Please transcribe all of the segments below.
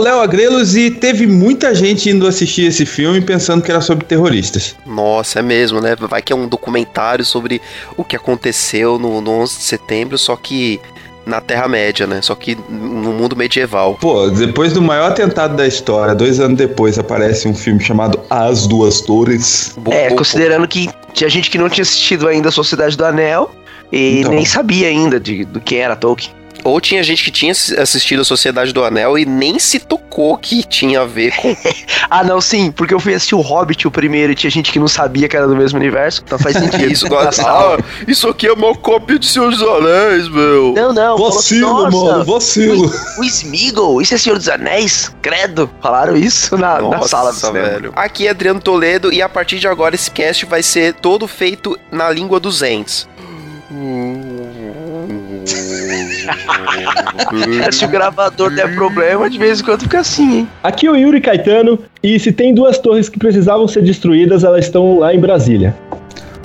O Léo Agrelos e teve muita gente indo assistir esse filme pensando que era sobre terroristas. Nossa, é mesmo, né? Vai que é um documentário sobre o que aconteceu no, no 11 de setembro, só que na Terra-média, né? Só que no mundo medieval. Pô, depois do maior atentado da história, dois anos depois, aparece um filme chamado As Duas Torres. É, considerando que tinha gente que não tinha assistido ainda a Sociedade do Anel e Então. nem sabia ainda de, do que era Tolkien. Ou tinha gente que tinha assistido a Sociedade do Anel e nem se tocou que tinha a ver com. Ah, não, sim, porque eu fui assistir o Hobbit o primeiro e tinha gente que não sabia que era do mesmo universo, então faz sentido. isso, Na sala. ah, isso aqui é uma cópia de Senhor dos Anéis, meu. Não, não. falou, Vacilo, "Nossa, mano, vacilo. O Smeagol, isso é Senhor dos Anéis? Credo. Falaram isso na, na Nossa, sala do velho. Aqui é Adriano Toledo e a partir de agora esse cast vai ser todo feito na língua dos Ents. Se o gravador der problema, de vez em quando fica assim, hein? Aqui é o Yuri Caetano, e se tem duas torres que precisavam ser destruídas, elas estão lá em Brasília.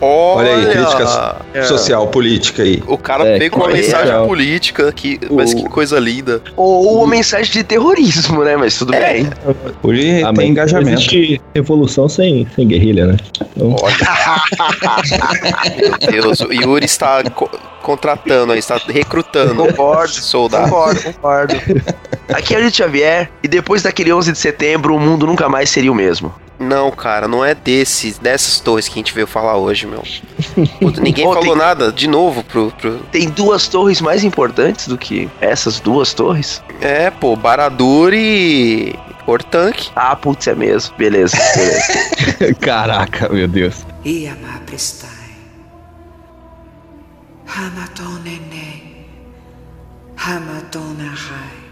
Olha aí, crítica social, política aí. O cara É, veio com uma olha, mensagem legal. política, que, mas O- que coisa linda. Ou uma mensagem de terrorismo, né? Mas tudo É. bem. Hoje Ah, tem engajamento. Não existe revolução sem, sem guerrilha, né? Então, Meu Deus, o Yuri está contratando, aí, está recrutando Concordo. soldados. Concordo, concordo. Aqui é o Xavier, e depois daquele 11 de setembro, o mundo nunca mais seria o mesmo. Não, cara, não é desses, dessas torres que a gente veio falar hoje, meu. Puta, ninguém Ontem- falou nada de novo pro, pro. Tem duas torres mais importantes do que essas duas torres? É, pô, Baradur e. Ortank. Ah, putz, é mesmo. Beleza, beleza. Caraca, meu Deus. Iama prestai. Hamatonene. Hamatonahai.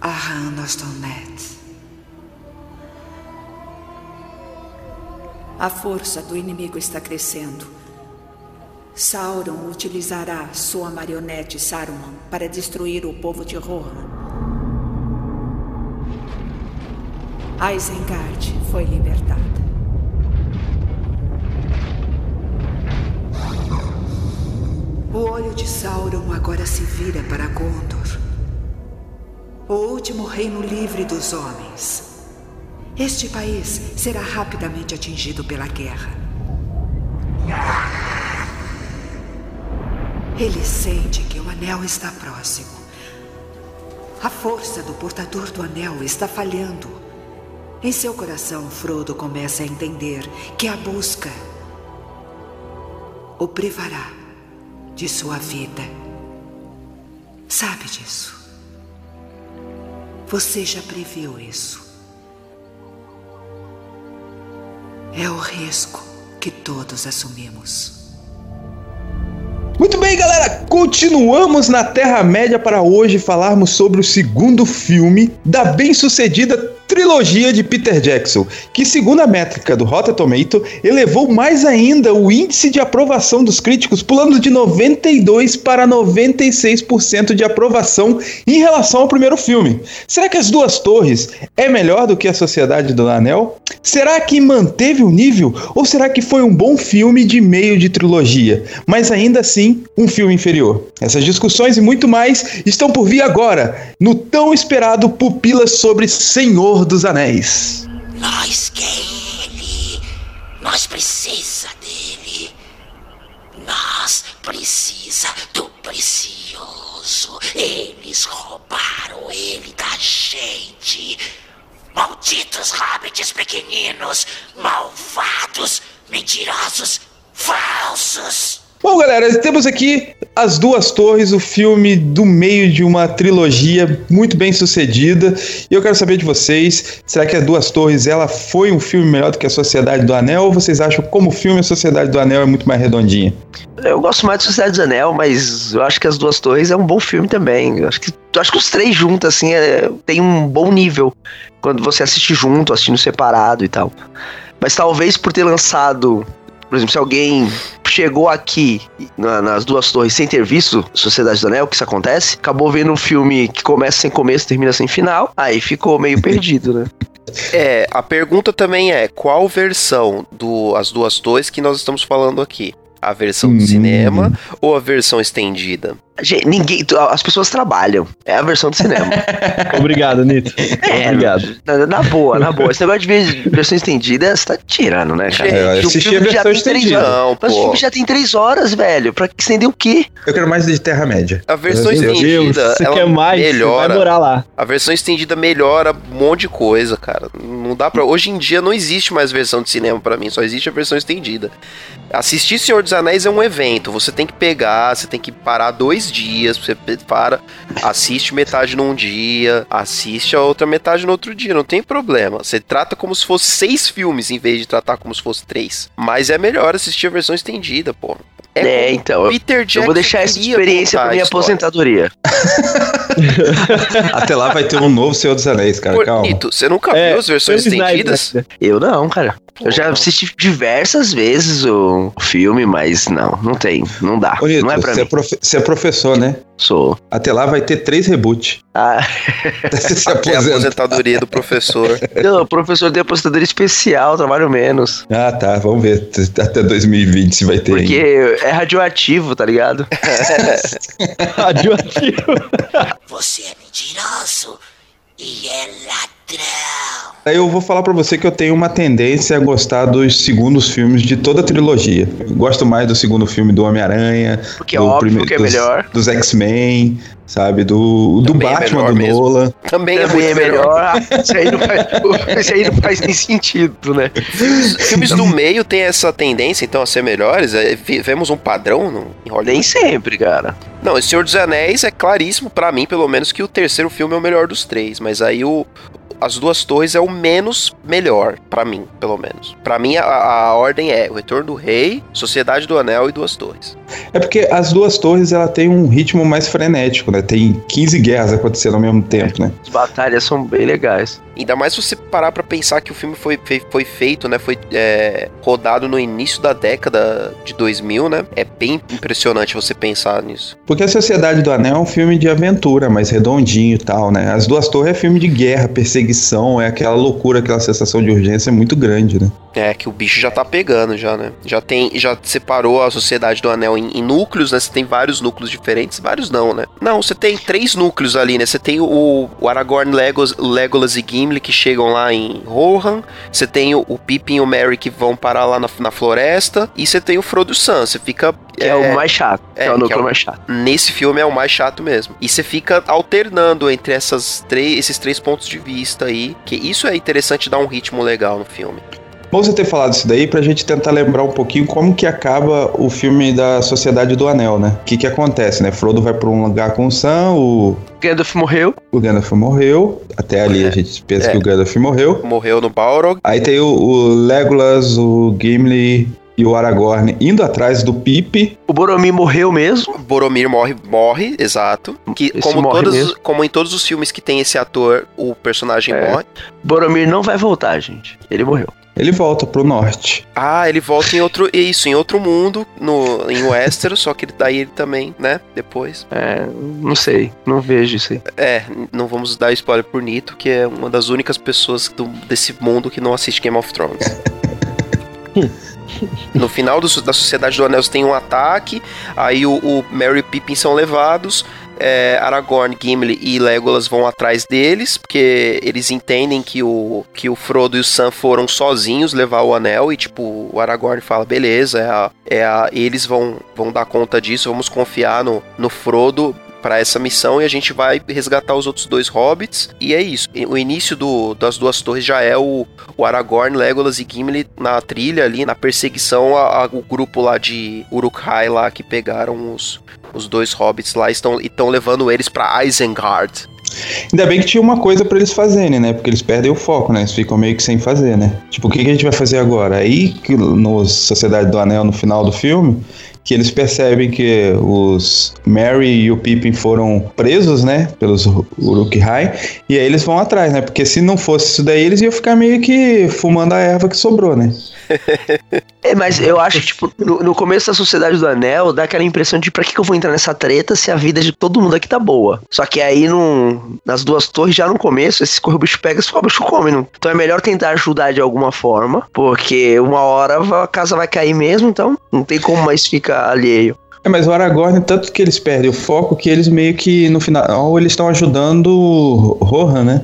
Ahandostonet. A força do inimigo está crescendo. Sauron utilizará sua marionete Saruman para destruir o povo de Rohan. Isengard foi libertada. O olho de Sauron agora se vira para Gondor. O último reino livre dos homens. Este país será rapidamente atingido pela guerra. Ele sente que o anel está próximo. A força do portador do anel está falhando. Em seu coração, Frodo começa a entender que a busca o privará de sua vida. Sabe disso. Você já previu isso. É o risco que todos assumimos. Muito bem, galera, continuamos na Terra-média para hoje falarmos sobre o segundo filme da bem-sucedida trilogia de Peter Jackson, que, segundo a métrica do Rotten Tomato, elevou mais ainda o índice de aprovação dos críticos, pulando de 92 para 96% de aprovação em relação ao primeiro filme. Será que As Duas Torres é melhor do que A Sociedade do Anel? Será que manteve o nível ou será que foi um bom filme de meio de trilogia, mas ainda assim um filme inferior? Essas discussões e muito mais estão por vir agora no tão esperado Pupilas sobre Senhor dos Anéis. Nós quer ele. Nós precisa dele. Nós precisa do precioso. Eles roubaram ele da gente. Malditos hobbits pequeninos, malvados, mentirosos, falsos. Bom, galera, temos aqui As Duas Torres, o filme do meio de uma trilogia muito bem sucedida. E eu quero saber de vocês, será que As Duas Torres ela foi um filme melhor do que A Sociedade do Anel? Ou vocês acham como filme A Sociedade do Anel é muito mais redondinha? Eu gosto mais de Sociedade dos Anel, mas eu acho que As Duas Torres é um bom filme também. Eu acho que, eu acho que os três juntos, assim, é- tem um bom nível. Quando você assiste junto, assistindo separado e tal. Mas talvez por ter lançado. Por exemplo, se alguém chegou aqui na- nas duas torres sem ter visto Sociedade do Anel, que isso acontece, acabou vendo um filme que começa sem começo, termina sem final, aí ficou meio perdido, né? É, a pergunta também é: qual versão do As Duas Torres que nós estamos falando aqui? A versão do Hum. cinema ou a versão estendida? Gente, ninguém. As pessoas trabalham. É a versão do cinema. Obrigado, Nito. É, Obrigado. Na, na boa, na boa. Esse negócio de ver versão estendida, você tá tirando, né, cara? É, eu O assisti filme a já versão tem três estendida. horas. Não, Mas o filme já tem três horas, velho. Pra que estender o quê? Eu quero mais de Terra-média. A versão Meu Meu Deus, estendida, você quer mais? Você melhora. vai morar lá. A versão estendida melhora um monte de coisa, cara. Não dá pra. Hoje em dia não existe mais versão de cinema pra mim, só existe a versão estendida. Assistir Senhor dos Anéis é um evento. Você tem que pegar, você tem que parar dois dias. Você para, assiste metade num dia, assiste a outra metade no outro dia. Não tem problema. Você trata como se fosse seis filmes em vez de tratar como se fosse três. Mas é melhor assistir a versão estendida, pô. É, como então, eu- Peter Jackson eu vou deixar essa experiência pra minha aposentadoria. Até lá vai ter um novo Senhor dos Anéis, cara. Calma. Bonito, você nunca É, viu as versões estendidas? né? Eu não, cara. Eu já assisti diversas vezes o filme, mas não, não tem. Não dá. Ô, Nito, não é pra você, é mim. profe- você é professor, né? Sou. Até lá vai ter três reboots. Ah, se Até a aposenta. aposentadoria do professor. não, professor de aposentadoria especial, trabalho menos. Ah, tá. Vamos ver até 2020 se vai ter. Porque é radioativo, tá ligado? Radioativo. Você é mentiroso e é ladrão. Eu vou falar pra você que eu tenho uma tendência a gostar dos segundos filmes de toda a trilogia. Eu gosto mais do segundo filme do Homem-Aranha, Porque é do óbvio prime- que é dos, melhor. dos X-Men, sabe? Do, do Também é Batman melhor do mesmo. Nolan. Também, Também é é melhor. Isso aí, não faz, isso aí não faz nem sentido, né? Filmes do meio têm essa tendência, então, a ser melhores. É, Vemos um padrão no, em Hollywood. Nem sempre, cara. Não, O Senhor dos Anéis é claríssimo, pra mim, pelo menos, que o terceiro filme é o melhor dos três. Mas aí o. As Duas Torres é o menos melhor, pra mim, pelo menos. Pra mim, a, a ordem é O Retorno do Rei, Sociedade do Anel e Duas Torres. É porque as duas torres ela tem um ritmo mais frenético, né? Tem 15 guerras acontecendo ao mesmo tempo, né? As batalhas são bem legais. Ainda mais se você parar pra pensar que o filme foi, foi, foi feito, né? Foi é, rodado no início da década de 2000, né? É bem impressionante você pensar nisso. Porque a Sociedade do Anel é um filme de aventura, mais redondinho e tal, né? As duas torres é filme de guerra, perseguição, é aquela loucura, aquela sensação de urgência muito grande, né? É, que o bicho já tá pegando já, né? Já tem, já separou a Sociedade do Anel em, em núcleos, né? Você tem vários núcleos diferentes, vários não, né? Não, você tem três núcleos ali, né? Você tem o, o Aragorn, Legolas, Legolas e Gimli que chegam lá em Rohan, você tem o, o Pippin e o Merry que vão parar lá na, na floresta, e você tem o Frodo Sam, você fica... Que é, o mais chato. É, é, o que núcleo é o- mais chato. Nesse filme é o mais chato mesmo. E você fica alternando entre essas três, esses três pontos de vista aí, que isso é interessante dar um ritmo legal no filme. Bom você ter falado isso daí pra gente tentar lembrar um pouquinho como que acaba o filme da Sociedade do Anel, né? O que que acontece, né? Frodo vai pra um lugar com o Sam, o, Gandalf morreu. o Gandalf morreu, até ali a gente pensa É. que o Gandalf morreu. Morreu no Balrog, Aí tem o, o Legolas, o Gimli e o Aragorn indo atrás do Pipe. O Boromir morreu mesmo. Boromir morre, morre, exato. Que Esse como, morre todos, mesmo. como em todos os filmes que tem esse ator, o personagem É. morre. Boromir não vai voltar, gente. Ele morreu. Ele volta pro norte. Ah, ele volta em outro. Isso, em outro mundo, no, em Westeros, só que daí ele também, né? Depois. É, não sei. Não vejo isso aí. É, não vamos dar spoiler por Nito, que é uma das únicas pessoas do- desse mundo que não assiste Game of Thrones. No final do- da Sociedade do Anel tem um ataque, aí o, o Merry e Pippin são levados, é, Aragorn, Gimli e Legolas vão atrás deles, porque eles entendem que o, que o Frodo e o Sam foram sozinhos levar o anel, e tipo, o Aragorn fala, beleza, é a, é a, eles vão, vão dar conta disso, vamos confiar no, no Frodo, para essa missão e a gente vai resgatar os outros dois hobbits. E é isso. O início do, das duas torres já é o, o Aragorn, Legolas e Gimli na trilha ali, na perseguição ao grupo lá de Uruk-hai lá que pegaram os, os dois hobbits lá estão, estão levando eles para Isengard. Ainda bem que tinha uma coisa para eles fazerem, né? Porque eles perdem o foco, né? Eles ficam meio que sem fazer, né? Tipo, o que, que a gente vai fazer agora? Aí, no Sociedade do Anel, no final do filme, que eles percebem que os Mary e o Pippin foram presos, né, pelos Uruk-hai, e aí eles vão atrás, né, porque se não fosse isso daí, eles iam ficar meio que fumando a erva que sobrou, né. é, mas eu acho, tipo, no, no, começo da Sociedade do Anel, dá aquela impressão de pra que, que eu vou entrar nessa treta se a vida de todo mundo aqui tá boa. Só que aí, no, nas duas torres, já no começo, esse corre o bicho pega e o bicho come. Não? Então é melhor tentar ajudar de alguma forma, porque uma hora a casa vai cair mesmo, então não tem como mais ficar alheio. É, mas o Aragorn, tanto que eles perdem o foco, que eles meio que no final eles estão ajudando Rohan, né?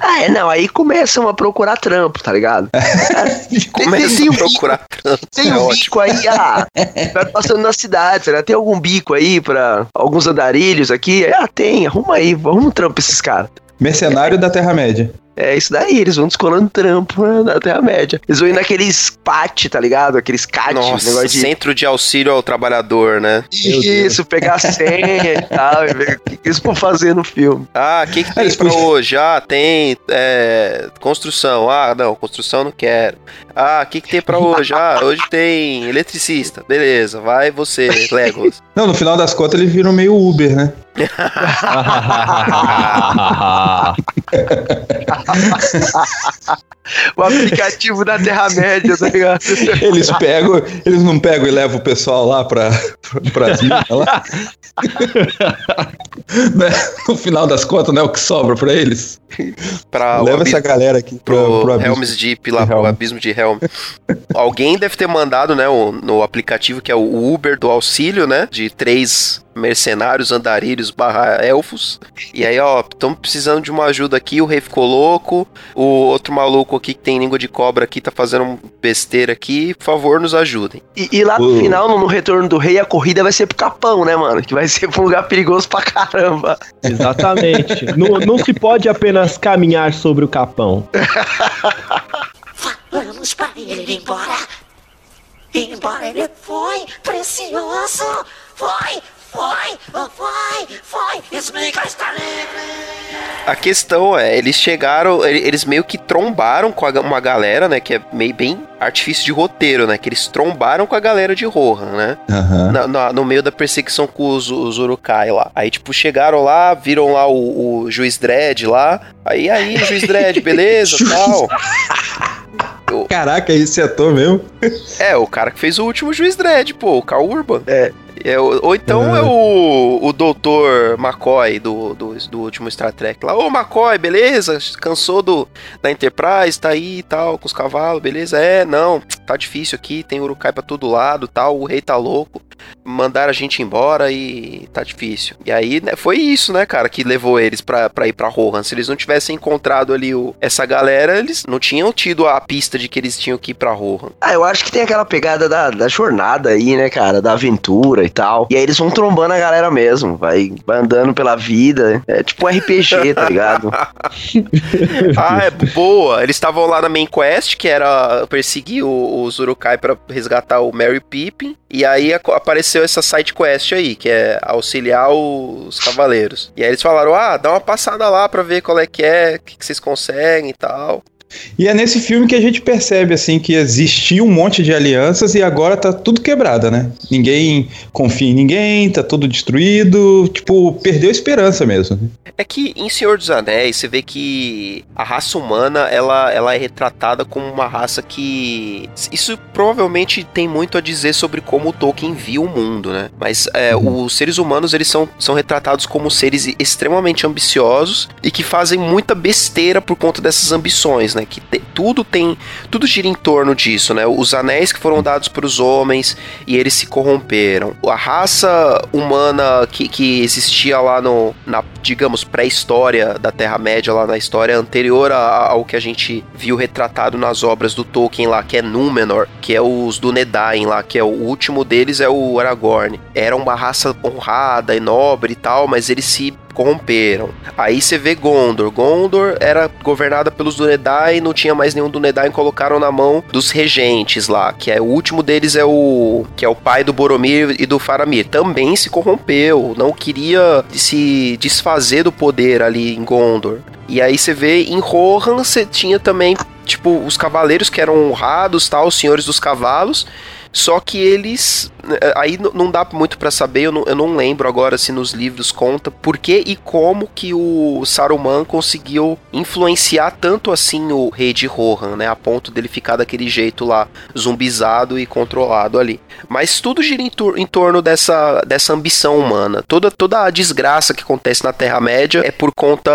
Ah, é, não, aí começam a procurar trampo, tá ligado? Começam a procurar trampo. Tem é um ótimo. bico aí, ah, vai passando na cidade, será? Tem algum bico aí pra alguns andarilhos aqui? Ah, tem, arruma aí, arruma um trampo esses caras. Mercenário da Terra-média. É isso daí, eles vão descolando trampo na Terra-média. Eles vão ir naqueles PAT, tá ligado? Aqueles CAT. Nossa, de... centro de auxílio ao trabalhador, né? Isso, pegar a senha e tal, e ver o que eles vão fazer no filme. Ah, o que, que tem pra hoje? Ah, tem é, construção. Ah, não, construção não quero. Ah, o que, que tem pra hoje? Ah, hoje tem eletricista. Beleza, vai você, Legos. Não, no final das contas eles viram meio Uber, né? O aplicativo da Terra-média, tá ligado? Eles pegam, eles não pegam e levam o pessoal lá pra, pra, as minas lá. né? No final das contas, não é o que sobra pra eles. Pra Leva essa galera aqui pro, pro, pro Helm's Deep, lá pro abismo de Helm. Alguém deve ter mandado, né, o, no aplicativo que é o Uber do auxílio, né, de três mercenários, andarilhos, barra elfos. E aí, ó, estamos precisando de uma ajuda aqui, o rei ficou louco, o outro maluco aqui que tem língua de cobra aqui tá fazendo besteira aqui, por favor, nos ajudem. E, e lá no uh. final, no, no, retorno do rei, a corrida vai ser pro Capão, né, mano? Que vai ser pra um lugar perigoso pra caramba. Exatamente. não, não se pode apenas caminhar sobre o Capão. Vamos para ele embora. Embora ele foi precioso. Foi, foi, foi, foi, Smeagol está livre! A questão é, eles chegaram, eles meio que trombaram com uma galera, né, que é meio bem artifício de roteiro, né, que eles trombaram com a galera de Rohan, né, uhum. na, na, no meio da perseguição com os, os Urukai lá. Aí, tipo, chegaram lá, viram lá o, o Juiz Dredd lá, aí, aí, Juiz Dredd, beleza, tal... Caraca, esse ator mesmo? É, o cara que fez o último Juiz Dredd, pô, o Carl Urban. É, é, ou então é, é o, o doutor McCoy do, do, do, último Star Trek lá. Ô McCoy, beleza? Cansou do, da Enterprise, tá aí e tal, com os cavalos, beleza? É, não, tá difícil aqui, tem Urukai pra todo lado tal, o rei tá louco. Mandaram a gente embora e tá difícil. E aí, né, foi isso, né, cara, que levou eles pra, pra ir pra Rohan. Se eles não tivessem encontrado ali o, essa galera, eles não tinham tido a pista de que eles tinham que ir pra Rohan. Ah, eu acho que tem aquela pegada da, da jornada aí, né, cara, da aventura e tal. E aí eles vão trombando a galera mesmo, vai, andando pela vida. É tipo um RPG, tá ligado? ah, é boa. Eles estavam lá na main quest, que era perseguir os Urukai para resgatar o Mary Pippin. E aí apareceu essa side quest aí, que é auxiliar os cavaleiros. E aí eles falaram: ah, dá uma passada lá pra ver qual é que é, o que, que vocês conseguem e tal. E é nesse filme que a gente percebe assim que existia um monte de alianças e agora tá tudo quebrada, né? Ninguém confia em ninguém, tá tudo destruído, tipo, perdeu a esperança mesmo. Né? É que em Senhor dos Anéis você vê que a raça humana ela, ela é retratada como uma raça que isso provavelmente tem muito a dizer sobre como o Tolkien viu o mundo, né? Mas é, uhum. os seres humanos eles são, são retratados como seres extremamente ambiciosos e que fazem muita besteira por conta dessas ambições, né? Que te- tudo tem. Tudo gira em torno disso, né? Os anéis que foram dados para os homens e eles se corromperam. A raça humana que, que existia lá no. Na, digamos, pré-história da Terra-média, lá na história anterior a- ao que a gente viu retratado nas obras do Tolkien lá, que é Númenor, que é os do Nedain lá, que é o último deles é o Aragorn. Era uma raça honrada e nobre e tal, mas eles se corromperam. Aí você vê Gondor. Gondor era governada pelos Dúnedain, não tinha mais nenhum Dúnedain, colocaram na mão dos regentes lá, que é o último deles é o que é o pai do Boromir e do Faramir. Também se corrompeu, não queria se desfazer do poder ali em Gondor. E aí você vê em Rohan você tinha também tipo os cavaleiros que eram honrados, tal, os senhores dos cavalos. Só que eles. eh, Aí não dá muito pra saber, eu não, eu não lembro agora se nos livros conta por que e como que o Saruman conseguiu influenciar tanto assim o rei de Rohan, né? A ponto dele ficar daquele jeito lá, zumbizado e controlado ali. Mas tudo gira em, tor- em torno dessa, dessa ambição humana. Toda, toda a desgraça que acontece na Terra-média é por conta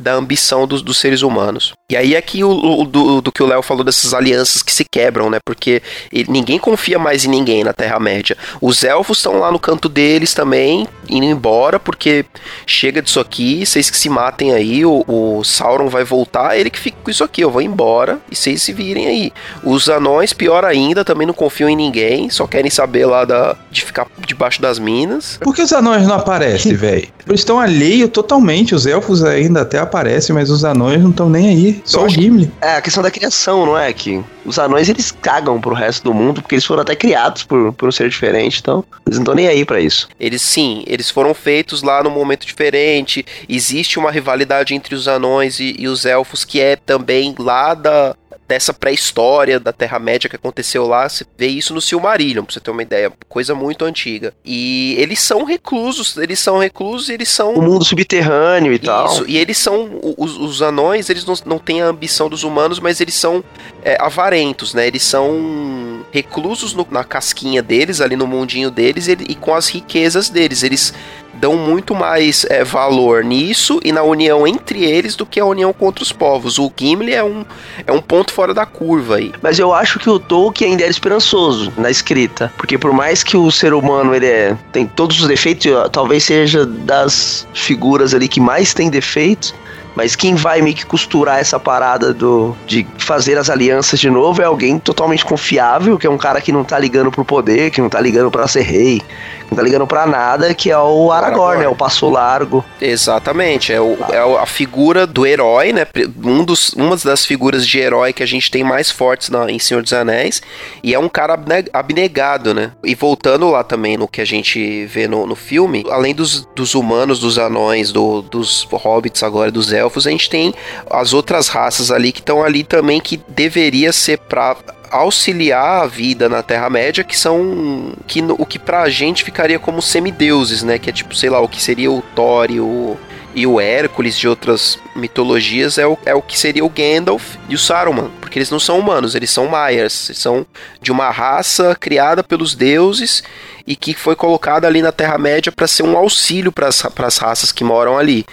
da ambição dos, dos seres humanos. E aí é que o, o- do, do que o Léo falou dessas alianças que se quebram, né? Porque ele- ninguém confia mais em ninguém na Terra-média. Os elfos estão lá no canto deles também, indo embora, porque chega disso aqui, vocês que se matem aí, o, o Sauron vai voltar, ele que fica com isso aqui, eu vou embora e vocês se virem aí. Os anões, pior ainda, também não confiam em ninguém, só querem saber lá da, de ficar debaixo das minas. Por que os anões não aparecem, velho? Eles estão alheios totalmente. Os elfos ainda até aparecem, mas os anões não estão nem aí. Só Eu o Gimli. É a questão da criação, não é? Que os anões eles cagam pro resto do mundo, porque eles foram até criados por, por um ser diferente, então eles não estão nem aí pra isso. Eles sim, eles foram feitos lá num momento diferente. Existe uma rivalidade entre os anões e, e os elfos que é também lá da dessa pré-história da Terra-média que aconteceu lá. Você vê isso no Silmarillion, pra você ter uma ideia. Coisa muito antiga. E eles são reclusos, eles são reclusos e eles são O mundo subterrâneo e tal. isso, e eles são. Os, os anões, eles não, não têm a ambição dos humanos, mas eles são é, avarentos, né? Eles são reclusos no- na casquinha deles, ali no mundinho deles, e, e com as riquezas deles. Eles dão muito mais é, valor nisso e na união entre eles do que a união contra os povos. O Gimli é um, é um ponto fora da curva aí. Mas eu acho que o Tolkien ainda era esperançoso na escrita. Porque por mais que o ser humano ele é- tem todos os defeitos, talvez seja das figuras ali que mais tem defeitos. Mas quem vai meio que costurar essa parada do, de fazer as alianças de novo é alguém totalmente confiável, que é um cara que não tá ligando pro poder, que não tá ligando pra ser rei, que não tá ligando pra nada, que é o Aragorn, Aragorn. né? O Passo Largo. Exatamente, é, o- é a figura do herói, né? Um dos, uma das figuras de herói que a gente tem mais fortes na, em Senhor dos Anéis. E é um cara abne- abnegado, né? E voltando lá também no que a gente vê no, no filme, além dos, dos humanos, dos anões, do- dos hobbits agora, dos elfos, a gente tem as outras raças ali que estão ali também que deveria ser pra auxiliar a vida na Terra-média, que são que, o que pra gente ficaria como semideuses, né? Que é tipo, sei lá, o que seria o Thor e o, e o Hércules de outras mitologias é o, é o que seria o Gandalf e o Saruman, porque eles não são humanos, eles são Maias, eles são de uma raça criada pelos deuses e que foi colocada ali na Terra-média para ser um auxílio para as raças que moram ali.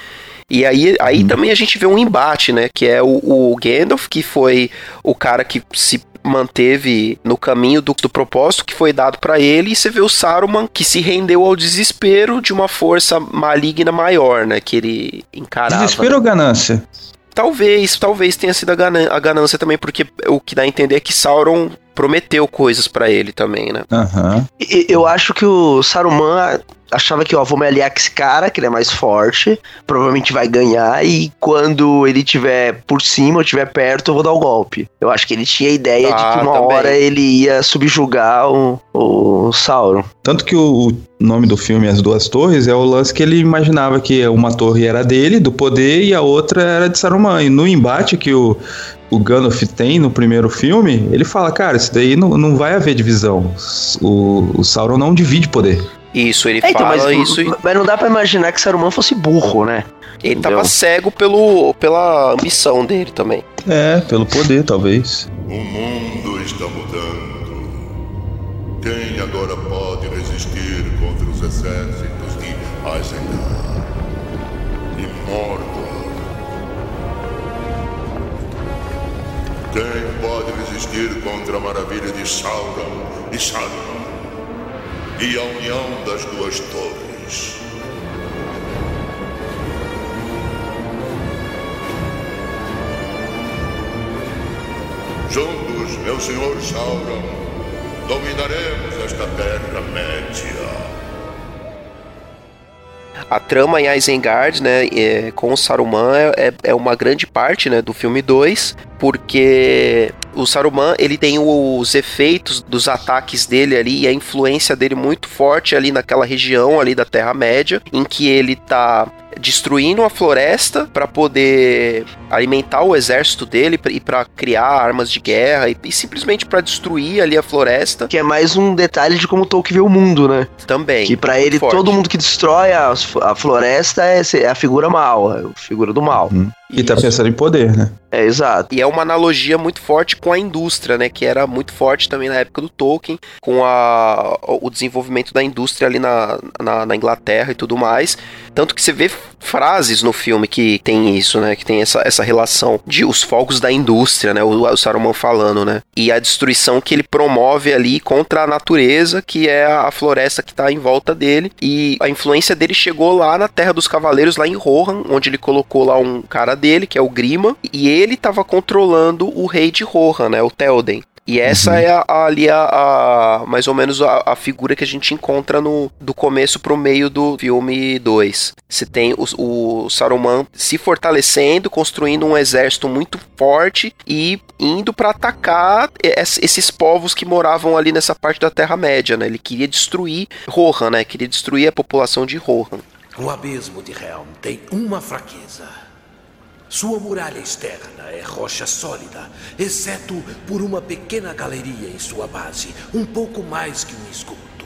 E aí, aí também a gente vê um embate, né? Que é o, o Gandalf, que foi o cara que se manteve no caminho do, do propósito que foi dado para ele, e você vê o Saruman que se rendeu ao desespero de uma força maligna maior, né? Que ele encarava. Desespero ou ganância? Talvez, talvez tenha sido a, ganan- a ganância também, porque o que dá a entender é que Sauron prometeu coisas para ele também, né? Aham. E- Eu acho que o Saruman achava que, ó, vou me aliar com esse cara, que ele é mais forte, provavelmente vai ganhar, e quando ele tiver por cima ou tiver perto, eu vou dar o golpe. Eu acho que ele tinha a ideia de Ah, que uma também. hora ele ia subjugar o, o Sauron. Tanto que o, o nome do filme As Duas Torres é o lance que ele imaginava que uma torre era dele, do poder, e a outra era de Saruman. E no embate que o, o Gandalf tem no primeiro filme, ele fala, cara, isso daí não, não vai haver divisão. O, o Sauron não divide poder. Isso, ele É, então, fala mas, isso e mas não dá pra imaginar que Saruman fosse burro, né? ele Entendeu? tava cego pelo, pela ambição dele também. É, pelo poder, talvez. O mundo está mudando. Quem agora pode resistir contra os exércitos de Isengard e Mordor? Quem pode resistir contra a maravilha de Sauron e Saruman? E a união das duas torres? Juntos, meu senhor Sauron, dominaremos esta Terra-média. A trama em Isengard, né, é, com Saruman é, é uma grande parte, né, do filme 2, porque o Saruman, ele tem os efeitos dos ataques dele ali e a influência dele muito forte ali naquela região ali da Terra-média, em que ele tá destruindo a floresta para poder alimentar o exército dele e para criar armas de guerra e, e simplesmente para destruir ali a floresta. Que é mais um detalhe de como Tolkien vê o mundo, né? Também. Que para ele, forte. todo mundo que destrói a, a floresta é, é a figura mal, é a figura do mal. Hum. E tá pensando em poder, né? É, exato. E é uma analogia muito forte com a indústria, né? Que era muito forte também na época do Tolkien, com a, o desenvolvimento da indústria ali na, na, na Inglaterra e tudo mais. Tanto que você vê frases no filme que tem isso, né? Que tem essa, essa relação de os fogos da indústria, né? O, o Saruman falando, né? E a destruição que ele promove ali contra a natureza, que é a floresta que tá em volta dele. E a influência dele chegou lá na Terra dos Cavaleiros, lá em Rohan, onde ele colocou lá um cara dele, que é o Grima, e ele estava controlando o rei de Rohan, né, o Théoden. E essa é a, a- ali a, a- mais ou menos a, a figura que a gente encontra no do começo pro meio do filme 2. Você tem o, o Saruman se fortalecendo, construindo um exército muito forte e indo para atacar es- esses povos que moravam ali nessa parte da Terra Média, né? Ele queria destruir Rohan, né? Queria destruir a população de Rohan. O abismo de Helm tem uma fraqueza. Sua muralha externa é rocha sólida, exceto por uma pequena galeria em sua base, um pouco mais que um esgoto.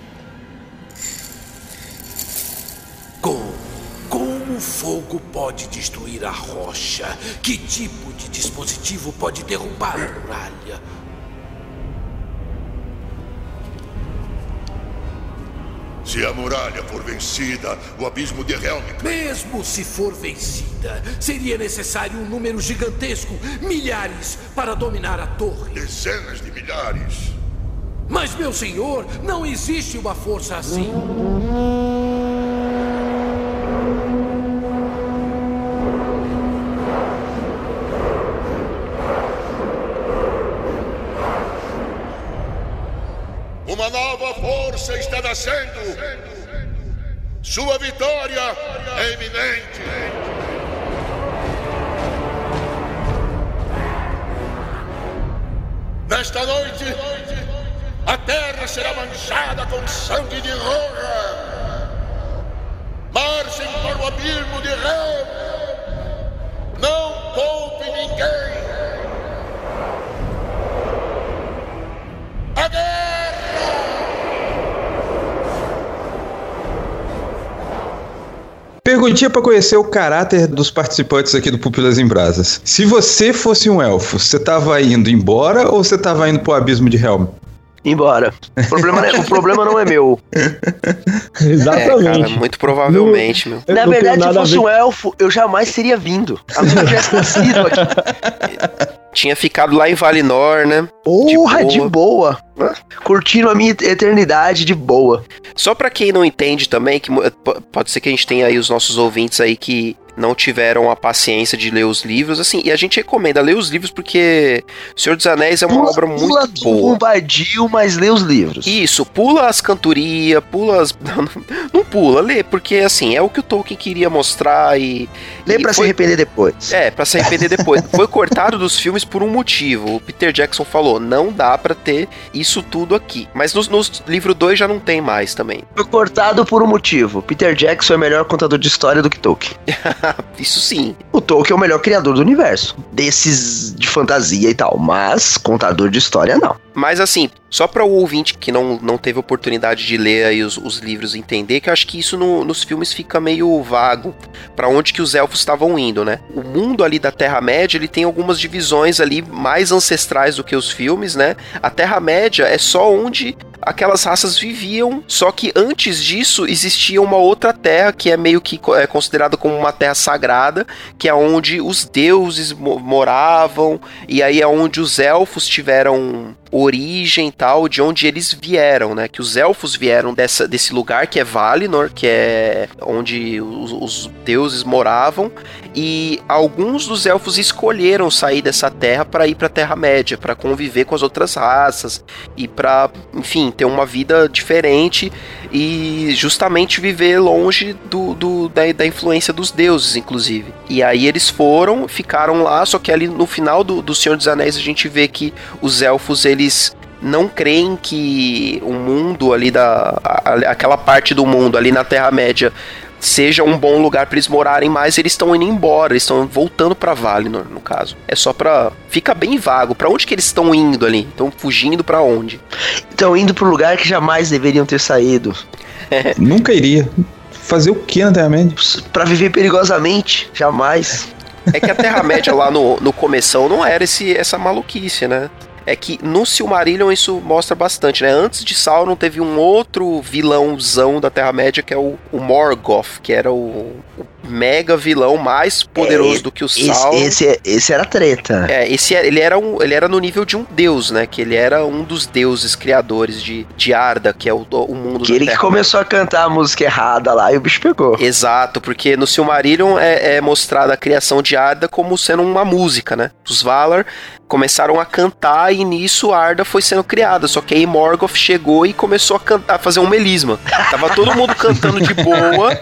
Como? Como o fogo pode destruir a rocha? Que tipo de dispositivo pode derrubar a muralha? Se a muralha for vencida, o abismo de Helm Mesmo se for vencida, seria necessário um número gigantesco, milhares, para dominar a torre. dezenas de milhares. Mas, meu senhor, não existe uma força assim. Uma nova força nascendo. Sua vitória é iminente. Nesta noite, a terra será manchada com sangue de Rohan. Marchem para o abismo de Helm. Não poupe ninguém. Perguntinha pra conhecer o caráter dos participantes aqui do Pupilas em Brasas. Se você fosse um elfo, você tava indo embora ou você tava indo pro abismo de Helm? Embora. O problema, não é- o problema não é meu. É, cara, Exatamente. muito provavelmente, meu. Eu Na não verdade, se fosse um elfo, eu jamais teria vindo. A eu tivesse nascido aqui. Tinha ficado lá em Valinor, né? Porra, De de boa. Curtindo a minha eternidade de boa. Só pra quem não entende também, que pode ser que a gente tenha aí os nossos ouvintes aí que não tiveram a paciência de ler os livros, assim, e a gente recomenda ler os livros porque O Senhor dos Anéis é uma obra Pula muito do boa. bombardio, mas lê os livros. Isso, pula as cantorias, pula as. Não, não pula, lê, porque assim, é o que o Tolkien queria mostrar e. Lê e pra se foi- arrepender depois. É, pra se arrepender depois. Foi cortado dos filmes por um motivo. O Peter Jackson falou: não dá pra ter isso tudo aqui. Mas nos, nos livro 2 já não tem mais também. Foi cortado por um motivo. Peter Jackson é melhor contador de história do que Tolkien. Isso sim. O Tolkien é o melhor criador do universo. Desses de fantasia e tal. Mas contador de história, não. Mas assim, só para o ouvinte que não, não teve oportunidade de ler aí os, os livros entender, que eu acho que isso no- nos filmes fica meio vago para onde que os elfos estavam indo, né? O mundo ali da Terra-média, ele tem algumas divisões ali mais ancestrais do que os filmes, né? A Terra-média é só onde aquelas raças viviam, só que antes disso existia uma outra terra que é meio que é considerada como uma terra sagrada, que é onde os deuses mo- moravam, e aí é onde os elfos tiveram origem tal, de onde eles vieram, né? Que os elfos vieram dessa, desse lugar que é Valinor, que é onde os, os deuses moravam, e alguns dos elfos escolheram sair dessa terra para ir para Terra Média, para conviver com as outras raças e para, enfim, ter uma vida diferente e justamente viver longe do, do- da, da influência dos deuses, inclusive. E aí eles foram, ficaram lá, só que ali no final do, do Senhor dos Anéis a gente vê que os elfos eles não creem que o mundo ali da a- aquela parte do mundo ali na Terra Média seja um bom lugar para eles morarem, mas eles estão indo embora, eles estão voltando para Valinor, no caso. É só pra. fica bem vago, Pra onde que eles estão indo ali? Estão fugindo pra onde? Estão indo pro lugar que jamais deveriam ter saído. Nunca iria. Fazer o que na Terra-média? Pra viver perigosamente, jamais. É que a Terra-média lá no, no começão não era esse, essa maluquice, né? É que no Silmarillion isso mostra bastante, né? Antes de Sauron teve um outro vilãozão da Terra-média que é o, o Morgoth, que era o, o mega vilão mais poderoso É, do que o Esse, Sauron. esse, esse era treta. É, esse é- ele era um, ele era no nível de um deus, né? Que ele era um dos deuses criadores de, de Arda, que é o, o mundo Que da ele que Terra. começou a cantar a música errada lá e o bicho pegou. Exato, porque no Silmarillion é, é mostrada a criação de Arda como sendo uma música, né? Os Valar começaram a cantar e nisso Arda foi sendo criada. Só que aí Morgoth chegou e começou a cantar, a fazer um melisma. Tava todo mundo cantando de boa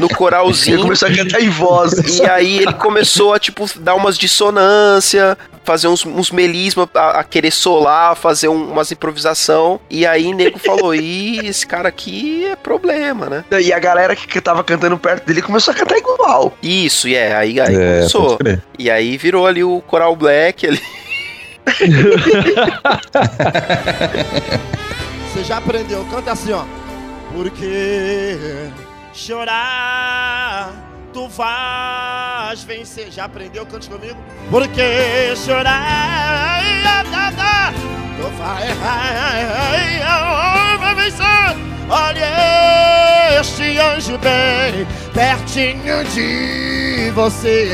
no coralzinho. Começou a cantar em voz. E aí ele começou a, tipo, dar umas dissonância, fazer uns, uns melisma, a, a querer solar, fazer um- umas improvisação. E aí nego falou, ih, esse cara aqui é problema, né? E a galera que tava cantando perto dele começou a cantar igual. Isso, e é, aí, aí É, começou. E aí virou ali o Coral Black ali. Você já aprendeu, canta assim, ó. Porque chorar tu vais vencer. Já aprendeu? Cante comigo. Porque chorar tá, tá, tu vai, vai vencer. Olha este anjo bem pertinho de você.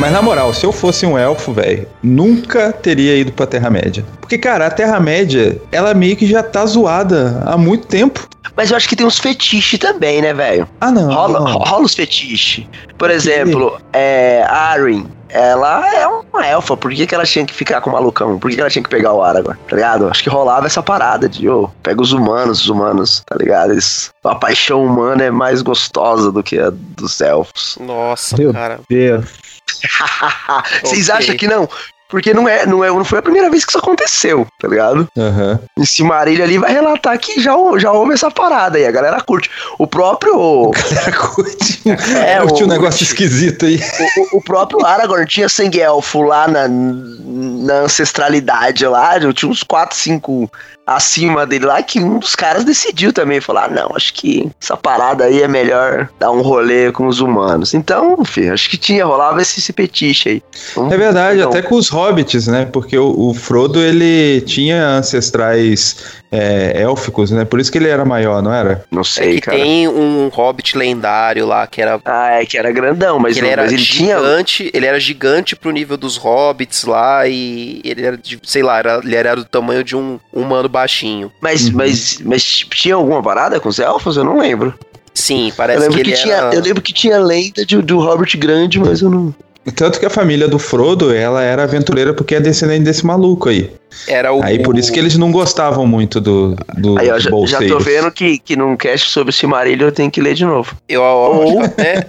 Mas na moral, se eu fosse um elfo, velho, nunca teria ido pra Terra-média. Porque, cara, a Terra-média, ela meio que já tá zoada há muito tempo. Mas eu acho que tem uns fetiches também, né, velho? Ah, não. Rola, não. rola os fetiches. Por exemplo, é, a Arryn, ela é uma elfa. Por que, que ela tinha que ficar com o malucão? Por que, que ela tinha que pegar o Aragorn? Tá ligado? Acho que rolava essa parada de, ô, pega os humanos, os humanos, tá ligado? Eles, a paixão humana é mais gostosa do que a dos elfos. Nossa, Meu cara. Deus. Vocês Ok. acham que não? Porque não é, não é, não foi a primeira vez que isso aconteceu, tá ligado? Aham. Em Cimarilho ali vai relatar que já, já houve essa parada aí, a galera curte. O próprio. Cara, curte, É, curte o- um negócio esquisito aí. O, o próprio Aragorn tinha sangue elfo lá na, na ancestralidade lá, tinha uns 4, 5 acima dele lá, que um dos caras decidiu também, falar, "Ah, não, acho que essa parada aí é melhor dar um rolê com os humanos. Então, filho, acho que tinha, rolava esse, esse petiche aí. É verdade, um- até com os hobbits, né? Porque o, o Frodo, ele tinha ancestrais é, élficos, né? Por isso que ele era maior, não era? Não É sei, que cara. tem um hobbit lendário lá que era. Ah, é que era grandão, mas, que não, ele era mas ele tinha. gigante, ele era gigante pro nível dos hobbits lá e ele era, de, sei lá, era, ele era do tamanho de um humano baixinho. Mas, Uhum. mas, mas tinha alguma parada com os elfos? Eu não lembro. Sim, Eu parece lembro que que, ele tinha, era... eu lembro que tinha lenda de, do Robert Grande, mas eu não. Tanto que a família do Frodo, ela era aventureira porque é descendente desse maluco aí. Era o... Aí por isso que eles não gostavam muito do, do Aí, ó, já, já tô vendo que, que num cast sobre Cimarilho eu tenho que ler de novo. Eu, eu Ou- até,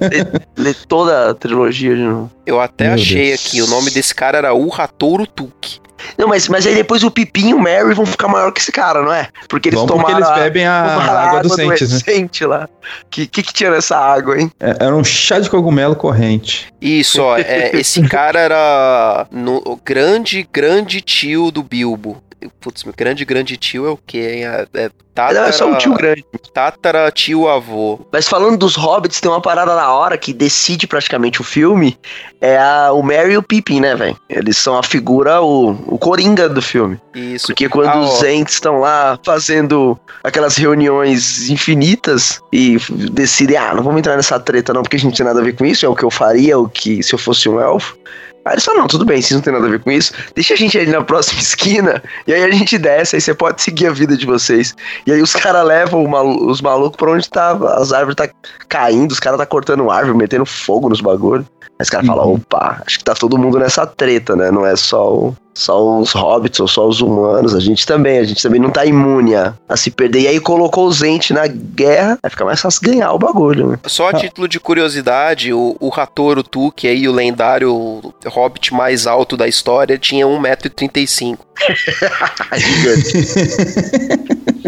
Ler toda a trilogia de novo. eu até Meu achei Deus. aqui, o nome desse cara era Urratoro Tuk. Não, mas, mas aí depois o Pipinho e o Mary vão ficar maior que esse cara, não é? Porque eles Bom, porque tomaram eles a- bebem a, a água do Sentes, né? Sente lá. O que, que que tinha nessa água, hein? É- Era um chá de cogumelo corrente. Isso, ó, é, esse cara era no, o grande, grande tio do Bilbo. Putz, meu grande, grande tio é o quê? É, é tatara, Não, é só um tio grande. Tatara tio avô. Mas falando dos hobbits, tem uma parada na hora que decide praticamente o filme. É a, o Merry e o Pippin, né, velho? Eles são a figura, o, o coringa do filme. Isso. Porque quando Ah, os Ents estão lá fazendo aquelas reuniões infinitas e decidem, ah, não vamos entrar nessa treta não, porque a gente não tem nada a ver com isso, é o que eu faria, o que se eu fosse um elfo. Aí eles falam, não, tudo bem, vocês não tem nada a ver com isso, deixa a gente ali na próxima esquina, e aí a gente desce, aí você pode seguir a vida de vocês. E aí os caras levam malu- os malucos pra onde tá, as árvores tá caindo, os caras tá cortando árvore, metendo fogo nos bagulhos. Aí os caras falam, opa, acho que tá todo mundo nessa treta, né? Não é só, o- só os hobbits ou só os humanos, a gente também, a gente também não tá imune a, a se perder. E aí colocou os entes na guerra, aí fica mais fácil ganhar o bagulho, né? Só a título de curiosidade, o, o Hatoro Tuque aí, o lendário hobbit mais alto da história, tinha 1,35m. gigante.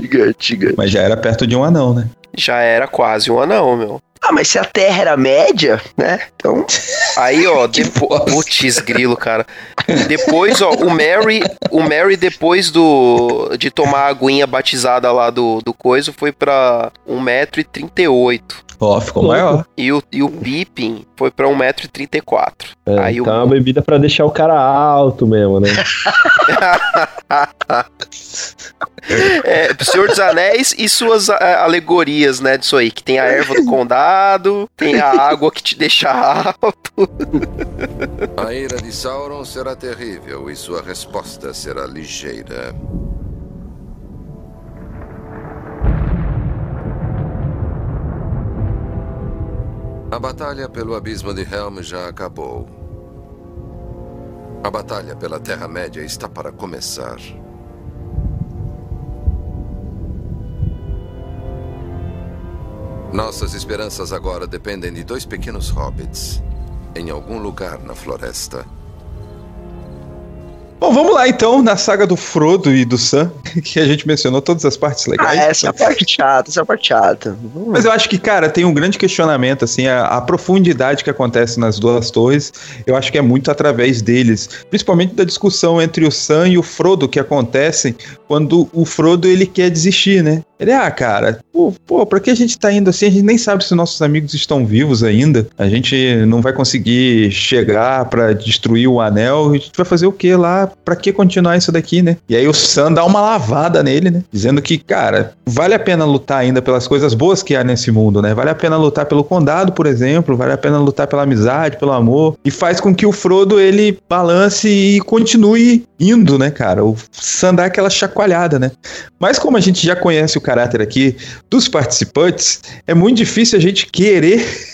gigante, gigante. Mas já era perto de um anão, né? Já era quase um anão, meu. Ah, mas se a Terra era média, né? Então. Aí, ó, depois. Putz, grilo, cara. Depois, ó, o Mary, o Mary depois do de tomar a aguinha batizada lá do, do coiso, foi pra 1,38m. Ó, ficou Louco. maior. E o, e o Pippin foi pra 1,34m. É, Aí então o- é uma bebida pra deixar o cara alto mesmo, né? É, Senhor dos Anéis e suas a- alegorias, né, disso aí. Que tem a erva do condado, tem a água que te deixa alto. A ira de Sauron será terrível e sua resposta será ligeira. A batalha pelo abismo de Helm já acabou. A batalha pela Terra-média está para começar. Nossas esperanças agora dependem de dois pequenos hobbits em algum lugar na floresta. Bom, vamos lá então na saga do Frodo e do Sam, que a gente mencionou todas as partes Ah, legais. essa é a parte chata, essa é a parte chata. Mas eu acho que, cara, tem um grande questionamento, assim, a, a profundidade que acontece nas duas torres, eu acho que é muito através deles, principalmente da discussão entre o Sam e o Frodo que acontecem quando o Frodo ele quer desistir, né? Ele, ah, cara, pô, pô, pra que a gente tá indo assim? A gente nem sabe se nossos amigos estão vivos ainda. A gente não vai conseguir chegar pra destruir o anel. A gente vai fazer o que lá? Pra que continuar isso daqui, né? E aí o Sam dá uma lavada nele, né? Dizendo que, cara, vale a pena lutar ainda pelas coisas boas que há nesse mundo, né? Vale a pena lutar pelo condado, por exemplo. Vale a pena lutar pela amizade, pelo amor. E faz com que o Frodo ele balance e continue indo, né, cara? O Sam dá aquela chacoalhada, né? Mas como a gente já conhece o caráter aqui dos participantes, é muito difícil a gente querer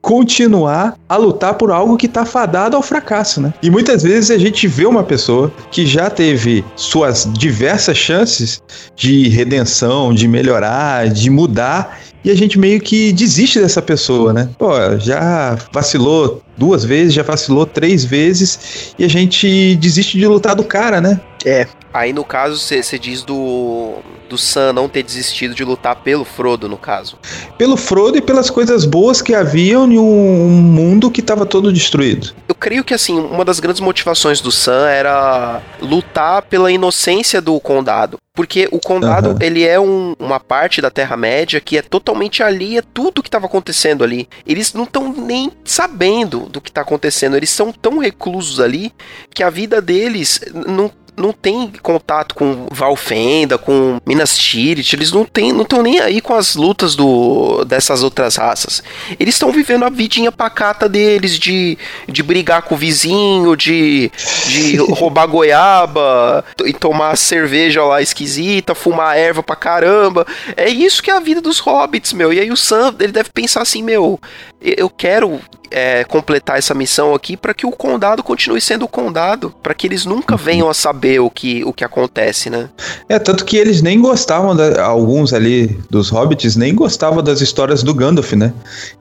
continuar a lutar por algo que tá fadado ao fracasso, né? E muitas vezes a gente vê uma pessoa que já teve suas diversas chances de redenção, de melhorar, de mudar, e a gente meio que desiste dessa pessoa, né? Pô, já vacilou duas vezes, já vacilou três vezes, e a gente desiste de lutar do cara, né? É. Aí no caso, você diz do, do Sam não ter desistido de lutar pelo Frodo, no caso. Pelo Frodo e pelas coisas boas que haviam em um mundo que estava todo destruído. Eu creio que assim, uma das grandes motivações do Sam era lutar pela inocência do condado. Porque o condado, Aham. ele é um- uma parte da Terra-média que é totalmente alheia a tudo que estava acontecendo ali. Eles não estão nem sabendo do que está acontecendo. Eles são tão reclusos ali que a vida deles não não tem contato com Valfenda, com Minas Tirith, eles não têm, não estão nem aí com as lutas do dessas outras raças. Eles estão vivendo a vidinha pacata deles de, de brigar com o vizinho, de, de roubar goiaba e tomar cerveja lá esquisita, fumar erva pra caramba. É isso que é a vida dos hobbits, meu. E aí o Sam, ele deve pensar assim, meu, eu quero é, completar essa missão aqui para que o condado continue sendo o condado, para que eles nunca venham a saber o que, o que acontece, né? É, tanto que eles nem gostavam, da- alguns ali dos hobbits, nem gostavam das histórias do Gandalf, né?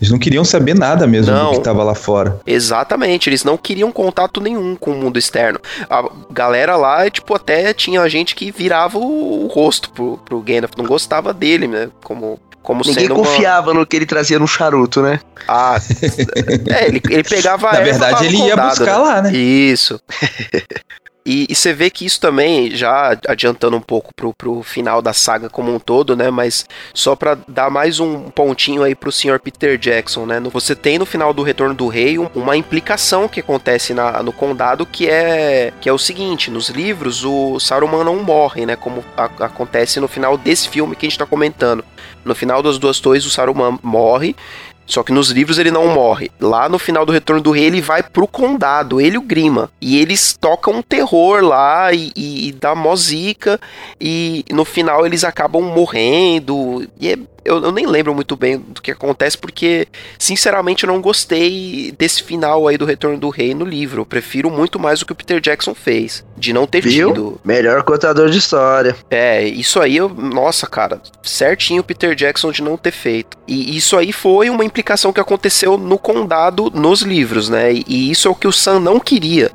Eles não queriam saber nada mesmo Não. do que estava lá fora. Exatamente, eles não queriam contato nenhum com o mundo externo. A galera lá, tipo, até tinha gente que virava o, o rosto pro, pro Gandalf, não gostava dele, né? Como, como Ninguém sendo uma- confiava no que ele trazia no charuto, né? Ah, é, ele, ele pegava Na verdade, ele ia condado, buscar lá, né? Isso. E, e você vê que isso também, já adiantando um pouco pro, pro final da saga como um todo, né? Mas só pra dar mais um pontinho aí pro senhor Peter Jackson, né? Você tem no final do Retorno do Rei uma implicação que acontece na, no condado que é, que é o seguinte: nos livros o Saruman não morre, né? Como a, acontece no final desse filme que a gente tá comentando. No final das duas torres o Saruman morre só que nos livros ele não morre. Lá no final do Retorno do Rei ele vai pro condado, ele e o Grima. E eles tocam um terror lá e, e, e dá mó zica. E no final eles acabam morrendo. E é eu, eu, nem lembro muito bem do que acontece, porque, sinceramente, eu não gostei desse final aí do Retorno do Rei no livro. Eu prefiro muito mais o que o Peter Jackson fez. De não ter Viu? tido. Melhor contador de história. É, isso aí, eu, nossa, cara, certinho o Peter Jackson de não ter feito. E isso aí foi uma implicação que aconteceu no condado nos livros, né? E, e isso é o que o Sam não queria.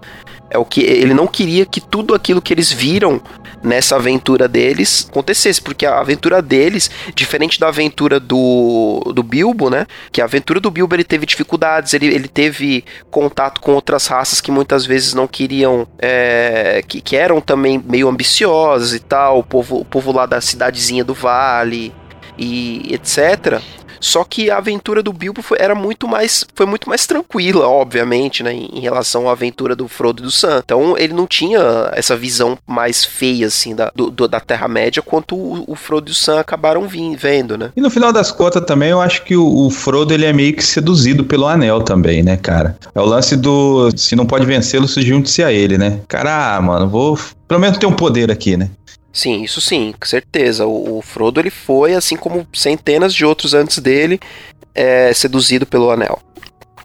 É o que ele não queria que tudo aquilo que eles viram nessa aventura deles acontecesse, porque a aventura deles, diferente da aventura do, do Bilbo, né? Que a aventura do Bilbo ele teve dificuldades, ele, ele teve contato com outras raças que muitas vezes não queriam, é, que, que eram também meio ambiciosas e tal, o povo, o povo lá da cidadezinha do vale e etc. Só que a aventura do Bilbo foi, era muito mais, foi muito mais tranquila, obviamente, né, em, relação à aventura do Frodo e do Sam. Então ele não tinha essa visão mais feia assim da, do, da Terra Média quanto o, o, Frodo e o Sam acabaram vim, vendo, né? E no final das contas também eu acho que o, o Frodo ele é meio que seduzido pelo Anel também, né, cara? É o lance do se não pode vencê-lo, se junte-se a ele, né? Cara, ah, mano, vou pelo menos ter um poder aqui, né? Sim, isso sim, com certeza. O, o, Frodo ele foi, assim como centenas de outros antes dele, é, seduzido pelo Anel.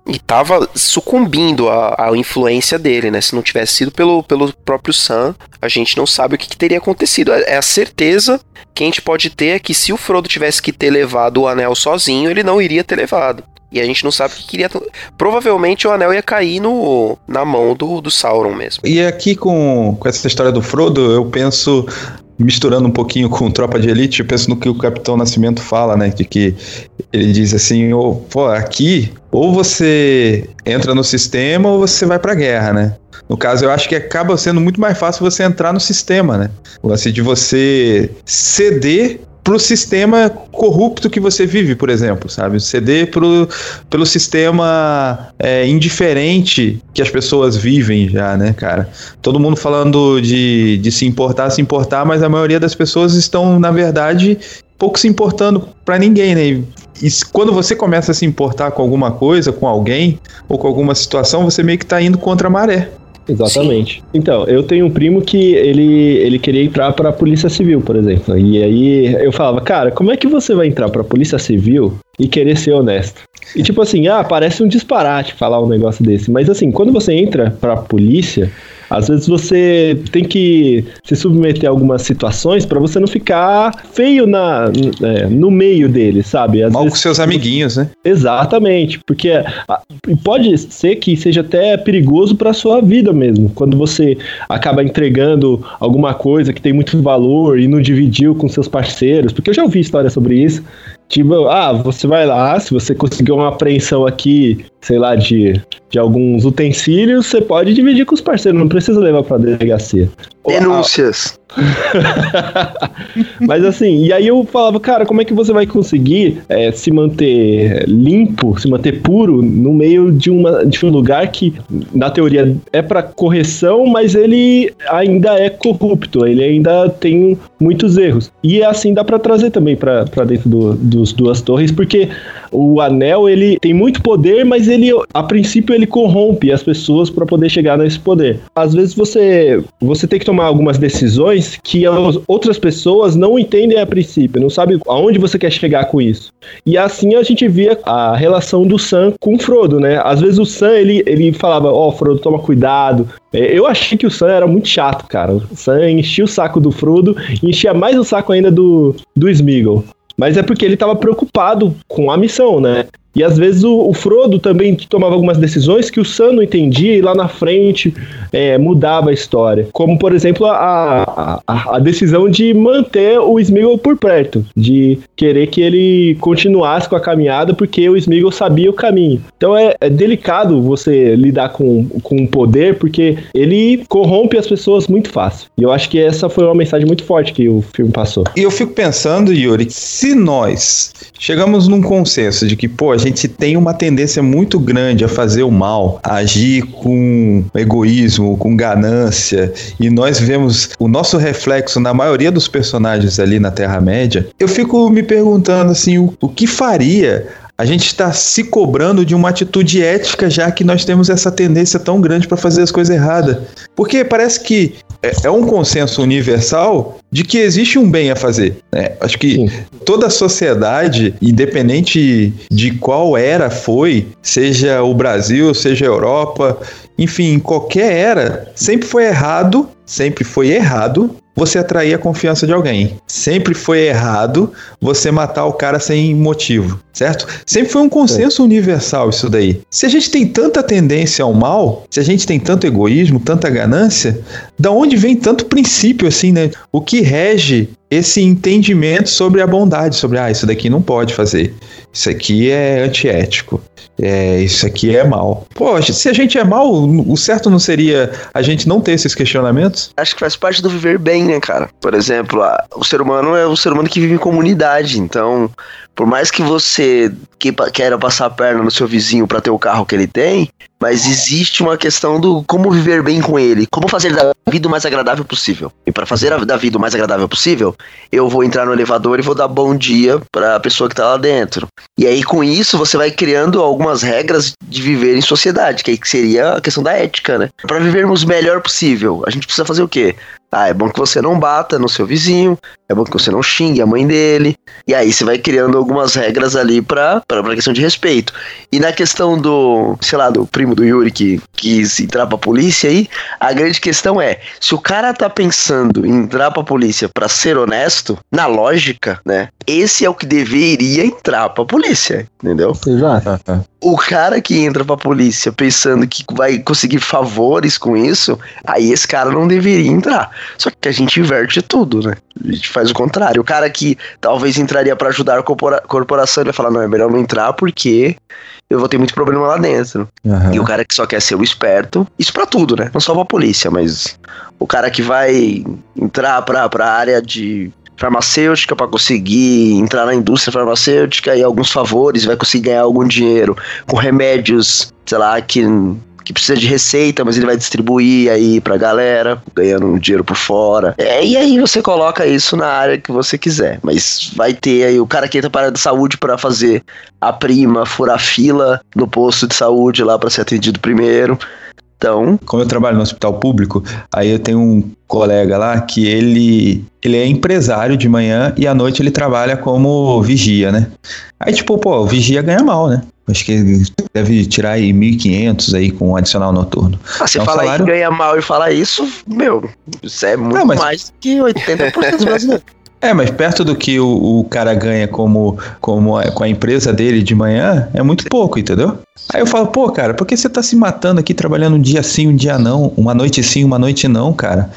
E tava sucumbindo à, influência dele, né? Se não tivesse sido pelo, pelo próprio Sam, a gente não sabe o que, que, teria acontecido. É, é a certeza que a gente pode ter é que se o Frodo tivesse que ter levado o anel sozinho, ele não iria ter levado. E a gente não sabe o que queria. Provavelmente o anel ia cair no, na mão do, do Sauron mesmo. E aqui com, com essa história do Frodo, eu penso misturando um pouquinho com Tropa de Elite, eu penso no que o Capitão Nascimento fala, né? De que ele diz assim, oh, pô, aqui ou você entra no sistema ou você vai pra guerra, né? No caso, eu acho que acaba sendo muito mais fácil você entrar no sistema, né? O lance de você ceder pro sistema corrupto que você vive, por exemplo, sabe? Ceder pro, pelo sistema é, indiferente que as pessoas vivem já, né, cara? Todo mundo falando de, de se importar, se importar, mas a maioria das pessoas estão, na verdade, pouco se importando para ninguém, né? E, quando você começa a se importar com alguma coisa, com alguém, ou com alguma situação, você meio que tá indo contra a maré. Exatamente. Sim. Então, eu tenho um primo que ele, ele queria entrar para a Polícia Civil, por exemplo. E aí eu falava, cara, como é que você vai entrar para a Polícia Civil e querer ser honesto? E tipo assim, ah, parece um disparate falar um negócio desse. Mas assim, quando você entra para a polícia, às vezes você tem que se submeter a algumas situações para você não ficar feio na, é, no meio dele, sabe? Às Mal vezes, com seus amiguinhos, né? Exatamente, porque pode ser que seja até perigoso para sua vida mesmo, quando você acaba entregando alguma coisa que tem muito valor e não dividiu com seus parceiros, porque eu já ouvi história sobre isso. Tipo, ah, você vai lá, se você conseguir uma apreensão aqui, sei lá, de, de alguns utensílios, você pode dividir com os parceiros, não precisa levar pra delegacia. Denúncias. Mas assim, e aí eu falava, cara, como é que você vai conseguir é, se manter limpo, se manter puro no meio de, uma, de um lugar que, na teoria, é para correção, mas ele ainda é corrupto, ele ainda tem muitos erros. E assim dá para trazer também para dentro do, dos duas torres, porque o anel ele tem muito poder, mas ele a princípio ele corrompe as pessoas para poder chegar nesse poder. Às vezes você você tem que tomar algumas decisões que as outras pessoas não entendem a princípio, não sabe aonde você quer chegar com isso. E assim a gente via a relação do Sam com o Frodo, né? Às vezes o Sam ele, ele falava, ó, oh, Frodo, toma cuidado. É, eu achei que o Sam era muito chato, cara. O Sam enchia o saco do Frodo e enchia mais o saco ainda do, do Smeagol. Mas é porque ele estava preocupado com a missão, né? E às vezes o, o Frodo também tomava algumas decisões que o Sam não entendia e lá na frente é, mudava a história. Como, por exemplo, a, a, a decisão de manter o Smeagol por perto, de querer que ele continuasse com a caminhada porque o Smeagol sabia o caminho. Então é, é delicado você lidar com, com o poder porque ele corrompe as pessoas muito fácil. E eu acho que essa foi uma mensagem muito forte que o filme passou. E eu fico pensando, Yuri, se nós chegamos num consenso de que, pô, gente tem uma tendência muito grande a fazer o mal, a agir com egoísmo, com ganância, e nós vemos o nosso reflexo na maioria dos personagens ali na Terra-média, eu fico me perguntando assim, o, o que faria a gente está se cobrando de uma atitude ética, já que nós temos essa tendência tão grande para fazer as coisas erradas. Porque parece que é, é um consenso universal de que existe um bem a fazer. Né? Acho que Sim. toda sociedade, independente de qual era foi, seja o Brasil, seja a Europa, enfim, qualquer era, sempre foi errado, sempre foi errado você atrair a confiança de alguém. Sempre foi errado você matar o cara sem motivo, certo? Sempre foi um consenso é. universal isso daí. Se a gente tem tanta tendência ao mal, se a gente tem tanto egoísmo, tanta ganância, da onde vem tanto princípio assim, né? O que rege esse entendimento sobre a bondade, sobre ah, isso daqui não pode fazer, isso aqui é antiético, é, isso aqui é mal. Pô, se a gente é mal, o certo não seria a gente não ter esses questionamentos? Acho que faz parte do viver bem, né, cara? Por exemplo, a, o ser humano é o ser humano que vive em comunidade, então, por mais que você que, queira passar a perna no seu vizinho para ter o carro que ele tem, mas existe uma questão do como viver bem com ele, como fazer da vida o mais agradável possível. E para fazer a, da vida o mais agradável possível, eu vou entrar no elevador e vou dar bom dia para a pessoa que tá lá dentro. E aí com isso você vai criando algumas regras de viver em sociedade, que aí seria a questão da ética, né? Para vivermos melhor possível, a gente precisa fazer o quê? Ah, é bom que você não bata no seu vizinho, é bom que você não xingue a mãe dele. E aí você vai criando algumas regras ali pra, pra, pra questão de respeito. E na questão do, sei lá, do primo do Yuri que quis entrar pra polícia aí, a grande questão é, se o cara tá pensando em entrar pra polícia pra ser honesto, na lógica, né, esse é o que deveria entrar pra polícia, entendeu? Exato. O cara que entra pra polícia pensando que vai conseguir favores com isso, aí esse cara não deveria entrar. Só que a gente inverte tudo, né? A gente faz o contrário. O cara que talvez entraria para ajudar a corpora corporação, ele vai falar: não, é melhor não entrar porque eu vou ter muito problema lá dentro. Uhum. E o cara que só quer ser o esperto, isso para tudo, né? Não só pra polícia, mas o cara que vai entrar pra, pra área de farmacêutica para conseguir entrar na indústria farmacêutica e alguns favores, vai conseguir ganhar algum dinheiro com remédios, sei lá, que que precisa de receita, mas ele vai distribuir aí pra galera, ganhando dinheiro por fora. É, e aí você coloca isso na área que você quiser. Mas vai ter aí o cara que entra para a área de saúde para fazer a prima, furar fila no posto de saúde lá para ser atendido primeiro. Então, como eu trabalho no hospital público, aí eu tenho um colega lá que ele ele é empresário de manhã e à noite ele trabalha como vigia, né? Aí tipo, pô, o vigia ganha mal, né? Acho que deve tirar aí 1.500 aí com um adicional noturno. Ah, você é um fala salário... que ganha mal e fala isso, meu, isso é muito Não, mas... mais que 80% dos brasileiros. É, mas perto do que o, o cara ganha como, como a, com a empresa dele de manhã, é muito pouco, entendeu? Aí eu falo, pô, cara, por que você tá se matando aqui trabalhando um dia sim, um dia não, uma noite sim, uma noite não, cara?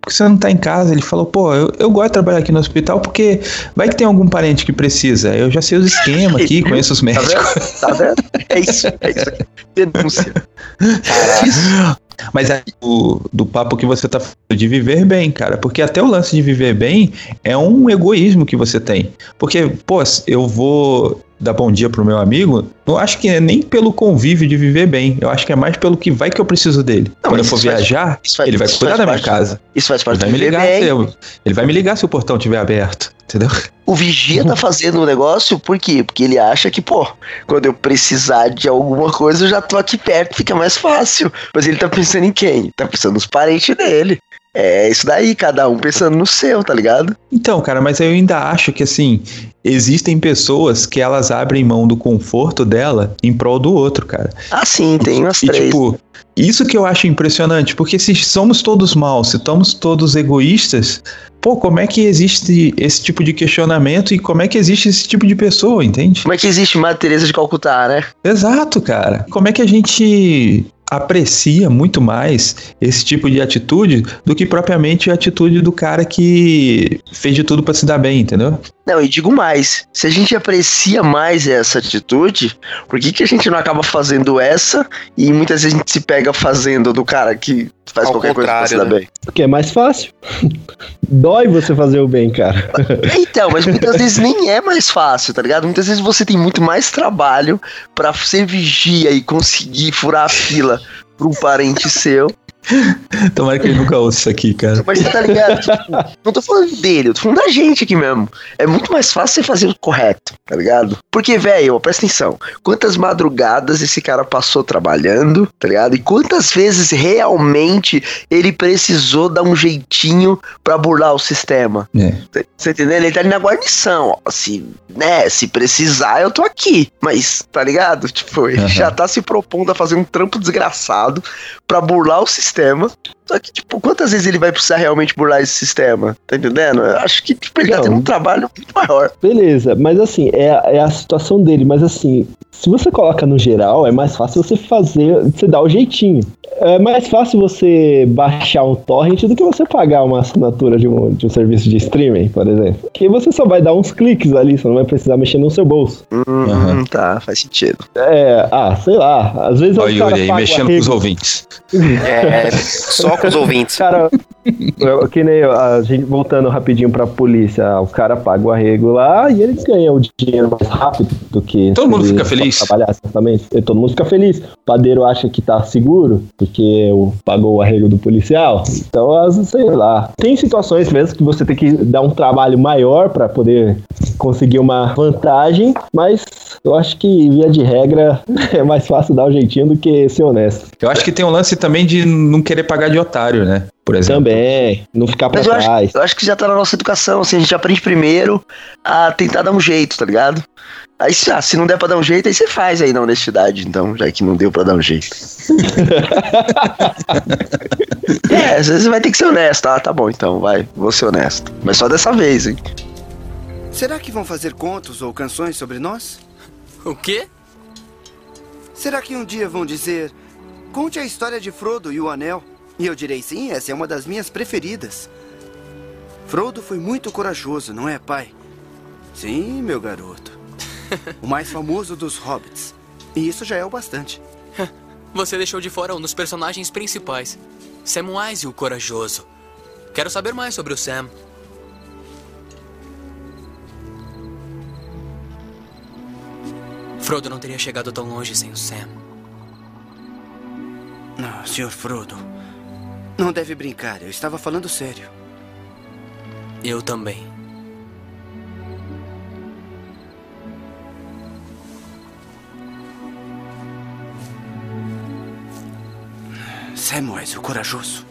Porque você não tá em casa? Ele falou, pô, eu, eu gosto de trabalhar aqui no hospital porque vai que tem algum parente que precisa. Eu já sei os esquemas aqui, conheço os médicos. Tá vendo? Tá vendo? É isso, é isso. Denúncia. Mas é do, do papo que você tá falando de viver bem, cara. Porque até o lance de viver bem é um egoísmo que você tem. Porque, pô, eu vou dar bom dia pro meu amigo, não acho que é nem pelo convívio de viver bem. Eu acho que é mais pelo que vai que eu preciso dele. Não, Quando eu for viajar, faz, ele vai cuidar da minha parte, casa. Isso faz parte ele vai me ligar se eu, Ele vai me ligar se o portão estiver aberto. Entendeu? O vigia tá fazendo um negócio, por quê? Porque ele acha que, pô, quando eu precisar de alguma coisa, eu já tô aqui perto, fica mais fácil. Mas ele tá pensando em quem? Tá pensando nos parentes dele. É isso daí, cada um pensando no seu, tá ligado? Então, cara, mas eu ainda acho que assim, existem pessoas que elas abrem mão do conforto dela em prol do outro, cara. Ah, sim, tem umas E três. tipo, isso que eu acho impressionante, porque se somos todos maus, se somos todos egoístas, pô, como é que existe esse tipo de questionamento e como é que existe esse tipo de pessoa, entende? Como é que existe Madre Teresa de Calcutá, né? Exato, cara. Como é que a gente aprecia muito mais esse tipo de atitude do que propriamente a atitude do cara que fez de tudo pra se dar bem, entendeu? Não, e digo mais, se a gente aprecia mais essa atitude, por que, que a gente não acaba fazendo essa e muitas vezes a gente se pega fazendo do cara que faz Ao qualquer coisa pra se dar contrário, bem? Porque é mais fácil. Dói você fazer o bem, cara. Então, mas muitas vezes nem é mais fácil, tá ligado? Muitas vezes você tem muito mais trabalho pra ser vigia e conseguir furar a fila pra um parente seu. Tomara que ele nunca ouça isso aqui, cara. Mas você tá ligado? Tipo, não tô falando dele, eu tô falando da gente aqui mesmo. É muito mais fácil você fazer o correto, tá ligado? Porque, velho, presta atenção. Quantas madrugadas esse cara passou trabalhando, tá ligado? E quantas vezes realmente ele precisou dar um jeitinho pra burlar o sistema? É. Você entendeu? Ele tá ali na guarnição, ó. Se, né, se precisar, eu tô aqui. Mas, tá ligado? Tipo, ele Aham. já tá se propondo a fazer um trampo desgraçado pra burlar o sistema. Só que, tipo, quantas vezes ele vai precisar realmente burlar esse sistema? Tá entendendo? Eu acho que, tipo, ele tá tendo um trabalho muito maior. Beleza, mas assim, é, a- é a situação dele, mas assim, se você coloca no geral, é mais fácil você fazer, você dar o jeitinho. É mais fácil você baixar um torrent do que você pagar uma assinatura de um, de um serviço de streaming, por exemplo. Porque você só vai dar uns cliques ali, você não vai precisar mexer no seu bolso. Hum, Aham. tá, faz sentido. É, ah, sei lá, às vezes Olha o cara Yuri aí, mexendo com os ouvintes. É, só com os ouvintes. Cara, eu- que nem a gente voltando rapidinho pra polícia, o cara paga o arrego lá e ele ganha o dinheiro mais rápido do que. Todo mundo ele fica feliz. Trabalhar, exatamente. E todo mundo fica feliz. O padeiro acha que tá seguro porque o- pagou o arrego do policial. Então, as- sei lá. Tem situações mesmo que você tem que dar um trabalho maior pra poder conseguir uma vantagem, mas eu acho que, via de regra, é mais fácil dar um jeitinho do que ser honesto. Eu acho que tem um lance também de não querer pagar de otário, né? Por exemplo. Também, não ficar pra Mas eu acho, trás. eu acho que já tá na nossa educação, assim, a gente aprende primeiro a tentar dar um jeito, tá ligado? Aí, se- ah, se não der pra dar um jeito, aí você faz aí na honestidade, então, já que não deu pra dar um jeito. é, às vezes você vai ter que ser honesto, ah, tá bom, então, vai, vou ser honesto. Mas só dessa vez, hein? Será que vão fazer contos ou canções sobre nós? O quê? Será que um dia vão dizer: Conte a história de Frodo e o Anel? E eu direi: Sim, essa é uma das minhas preferidas. Frodo foi muito corajoso, não é, pai? Sim, meu garoto. o mais famoso dos hobbits. E isso já é o bastante. Você deixou de fora um dos personagens principais. Samwise o Corajoso. Quero saber mais sobre o Sam. Frodo não teria chegado tão longe sem o Sam. Não, Sr. Frodo. Não deve brincar, eu estava falando sério. Eu também. Samwise, o corajoso.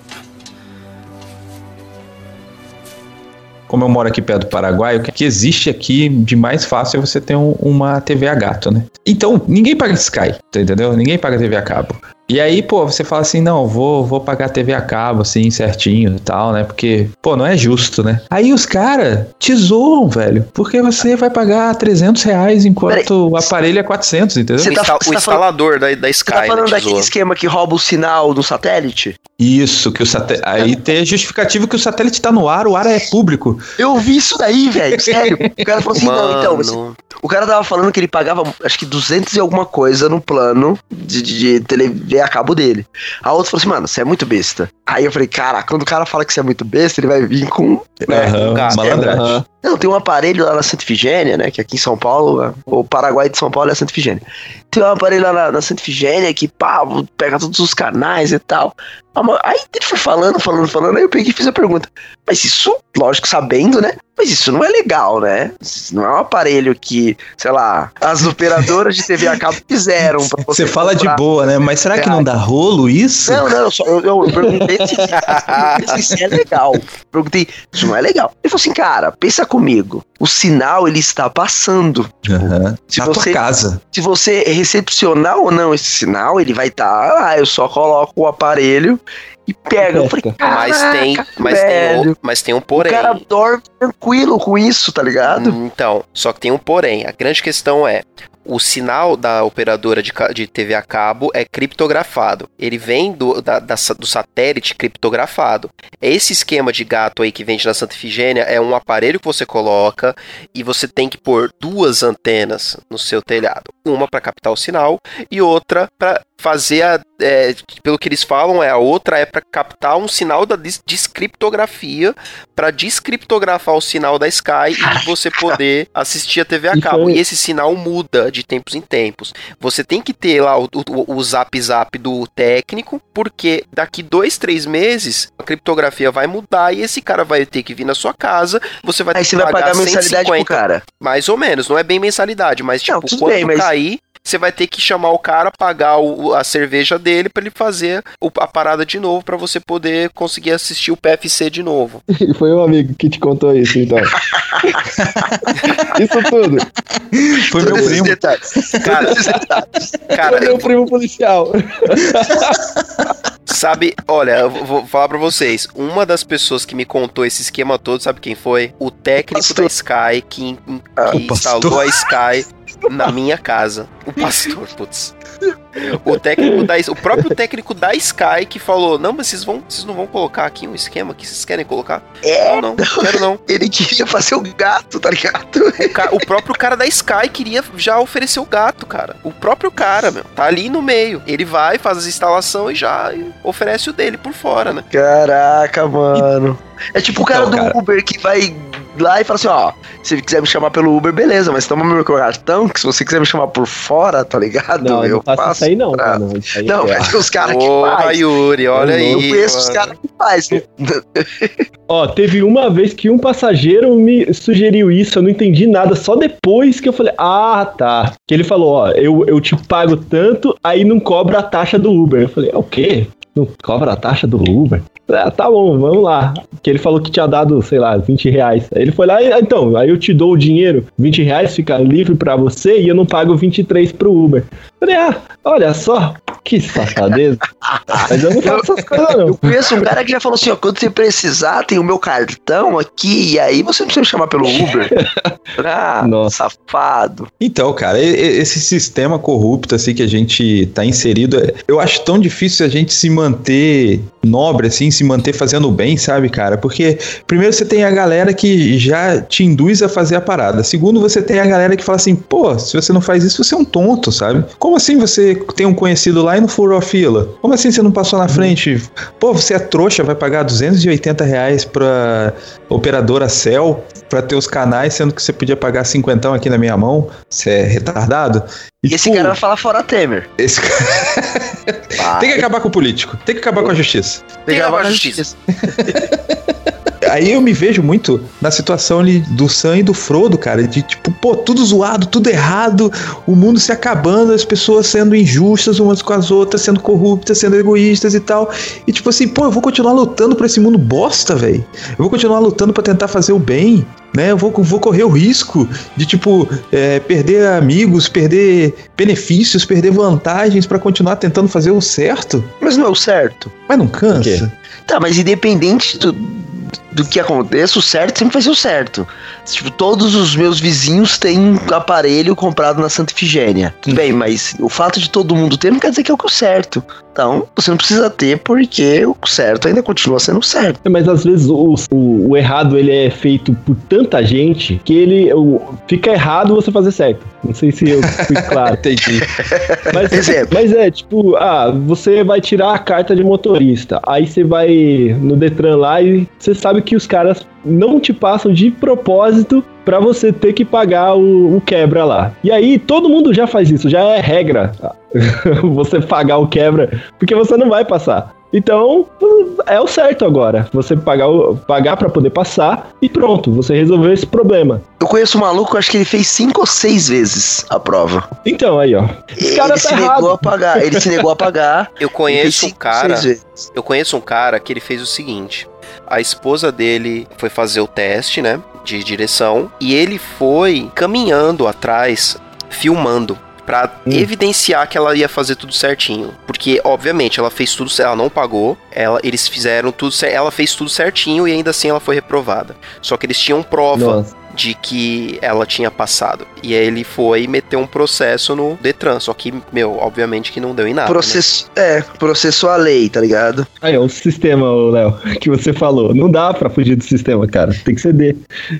Como eu moro aqui perto do Paraguai, o que existe aqui de mais fácil é você ter um- uma TV a gato, né? Então, ninguém paga Sky, tá entendeu? Ninguém paga TV a cabo. E aí, pô, você fala assim, não, vou, vou pagar TV a cabo, assim, certinho e tal, né? Porque, pô, não é justo, né? Aí os caras te zoam, velho. Porque você vai pagar 300 reais enquanto o aparelho é 400, entendeu? Você O, tá- você o tá instalador da, da Você Sky, tá né, falando daquele zoa. esquema que rouba o sinal do satélite? Isso, que o satélite. Aí tem justificativo que o satélite tá no ar, o ar é público. Eu vi isso daí, velho, sério. O cara falou assim, não, então, você- Mano. o cara tava falando que ele pagava, acho que 200 e alguma coisa no plano de, de, de TV a cabo dele. A outra falou assim, mano, você é muito besta. Aí eu falei, cara, quando o cara fala que você é muito besta, ele vai vir com... né, Aham, com malandragem. Não, tem um aparelho lá na Santa Ifigênia, né? Que aqui em São Paulo, o Paraguai de São Paulo é a Santa Ifigênia. Tem um aparelho lá na, na Santa Ifigênia que, pá, pega todos os canais e tal. Ah, Aí ele foi falando, falando, falando, aí eu peguei e fiz a pergunta. Mas isso, lógico, sabendo, né? Mas isso não é legal, né? Isso não é um aparelho que, sei lá, as operadoras de TV a cabo fizeram pra Você você fala de boa, né? Mas será que não dá rolo isso? Não, não, só, eu, eu perguntei se, se isso é legal. Perguntei, isso não é legal. Ele falou assim, cara, pensa comigo. O sinal, ele está passando. Aham. Se Na você- tua casa. Se você recepcionar ou não esse sinal, ele vai estar lá. Eu só coloco o aparelho e pega. Eu falei, Mas tem, "Caraca, mas tem, velho." um, mas tem um O porém. cara dorme tranquilo com isso, tá ligado? Então, só que tem um porém. A grande questão é: o sinal da operadora de, de TV a cabo é criptografado. Ele vem do, da- da do satélite criptografado. Esse esquema de gato aí que vende na Santa Ifigênia é um aparelho que você coloca e você tem que pôr duas antenas no seu telhado. Uma para captar o sinal e outra para fazer a. é, pelo que eles falam, é a outra é para captar um sinal da des- descriptografia para descriptografar o sinal da Sky e você poder assistir a TV a cabo. E esse sinal muda de tempos em tempos. Você tem que ter lá o, o, o zap zap do técnico, porque daqui dois, três meses a criptografia vai mudar e esse cara vai ter que vir na sua casa. Você vai Aí ter você que vai pagar mensalidade pro 150, cara. Mais ou menos, não é bem mensalidade, mas tipo, tudo quando bem, mas- cair. Você vai ter que chamar o cara, pagar o- a cerveja dele pra ele fazer o- a parada de novo pra você poder conseguir assistir o PFC de novo. Foi um amigo que te contou isso, então. isso tudo. Foi meu primo. Cara, cara, Foi meu primo policial. Sabe, olha, eu vou falar pra vocês. Uma das pessoas que me contou esse esquema todo, sabe quem foi? O técnico da Sky que, que instalou a Sky na minha casa. O pastor, putz. O técnico da o próprio técnico da Sky que falou: "Não, mas vocês vão, vocês não vão colocar aqui um esquema que vocês querem colocar?" É, não, não, quero não. Ele queria fazer o gato, tá ligado? O, ca- o próprio cara da Sky queria já oferecer o gato, cara. O próprio cara, meu, tá ali no meio. Ele vai, faz as instalações e já oferece o dele por fora, né? Caraca, mano. É tipo o cara Então, do cara. Uber que vai lá e fala assim, ó, se quiser me chamar pelo Uber, beleza, mas toma meu cartão, que se você quiser me chamar por fora, tá ligado? Não, eu eu não faço faço isso aí não, pra-. Isso aí Não, é- mas os caras que faz. Yuri, olha eu aí, conheço os mano. caras que faz. né? Ó, teve uma vez que um passageiro me sugeriu isso, eu não entendi nada, só depois que eu falei, ah, tá. Que ele falou, ó, eu, eu te pago tanto, aí não cobra a taxa do Uber. Eu falei, é o quê? Não cobra a taxa do Uber? Ah, tá bom, vamos lá. Que ele falou que tinha dado, sei lá, 20 reais. Aí ele foi lá e, "Ah, então, aí eu te dou o dinheiro, 20 reais fica livre pra você e eu não pago 23 pro Uber. Falei, ah, olha só, que safadeza. Mas eu não faço essas coisas não. Eu conheço um cara que já falou assim, ó, quando você precisar, tem o meu cartão aqui, e aí você não precisa me chamar pelo Uber. ah, safado. Então, cara, esse sistema corrupto assim que a gente tá inserido, é- eu acho tão difícil a gente se manter nobre assim, se manter fazendo bem, sabe, cara? Porque primeiro você tem a galera que já te induz a fazer a parada. Segundo, você tem a galera que fala assim, pô, se você não faz isso, você é um tonto, sabe? Como assim você tem um conhecido lá e não furou a fila? Como assim você não passou na frente? Pô, você é trouxa, vai pagar 280 reais pra operadora Cell pra ter os canais, sendo que você podia pagar cinquentão aqui na minha mão? Você é retardado? E esse cara vai falar fora Temer. Esse Tem que acabar com o político, tem que acabar com a justiça. Tem que acabar com a justiça. Aí eu me vejo muito na situação ali do Sam e do Frodo, cara, de tipo, pô, tudo zoado, tudo errado, o mundo se acabando, as pessoas sendo injustas umas com as outras, sendo corruptas, sendo egoístas e tal. E tipo assim, pô, eu vou continuar lutando por esse mundo bosta, velho. Eu vou continuar lutando pra tentar fazer o bem, né? Eu vou, vou correr o risco de, tipo, é, perder amigos, perder benefícios, perder vantagens pra continuar tentando fazer o certo. Mas não é o certo. Mas não cansa? Tá, mas independente do, do que aconteça, o certo sempre vai ser o certo. Tipo, todos os meus vizinhos têm um aparelho comprado na Santa Ifigênia. Tudo bem, mas o fato de todo mundo ter não quer dizer que é o que é o certo. Então, você não precisa ter porque o certo ainda continua sendo o certo. É, Mas às vezes o, o, o errado ele é feito por tanta gente que ele o- fica errado você fazer certo. Não sei se eu fui claro. Entendi. Mas, mas é, tipo, ah, você vai tirar a carta de motorista. Aí você vai no Detran lá e você sabe que os caras não te passam de propósito pra você ter que pagar o, o quebra lá. E aí todo mundo já faz isso, já é regra você pagar o quebra, porque você não vai passar. Então, é o certo agora. Você pagar, o- pagar para poder passar e pronto, você resolveu esse problema. Eu conheço um maluco, acho que ele fez cinco ou seis vezes a prova. Então, aí, ó. Esse cara ele tá se errado. negou a pagar. Ele se negou a pagar. Eu conheço um cara. Eu conheço um cara que ele fez o seguinte: a esposa dele foi fazer o teste, né? De direção. E ele foi caminhando atrás, filmando. Pra evidenciar que ela ia fazer tudo certinho. Porque, obviamente, ela fez tudo. Ela não pagou. Ela, eles fizeram tudo. Ela fez tudo certinho e ainda assim ela foi reprovada. Só que eles tinham prova Nossa. De que ela tinha passado. E aí ele foi meter um processo no Detran. Só que, meu, obviamente que não deu em nada. né? Processo, é, processou a lei, tá ligado? Aí, ó, o sistema, Léo, que você falou. Não dá pra fugir do sistema, cara. Tem que ceder.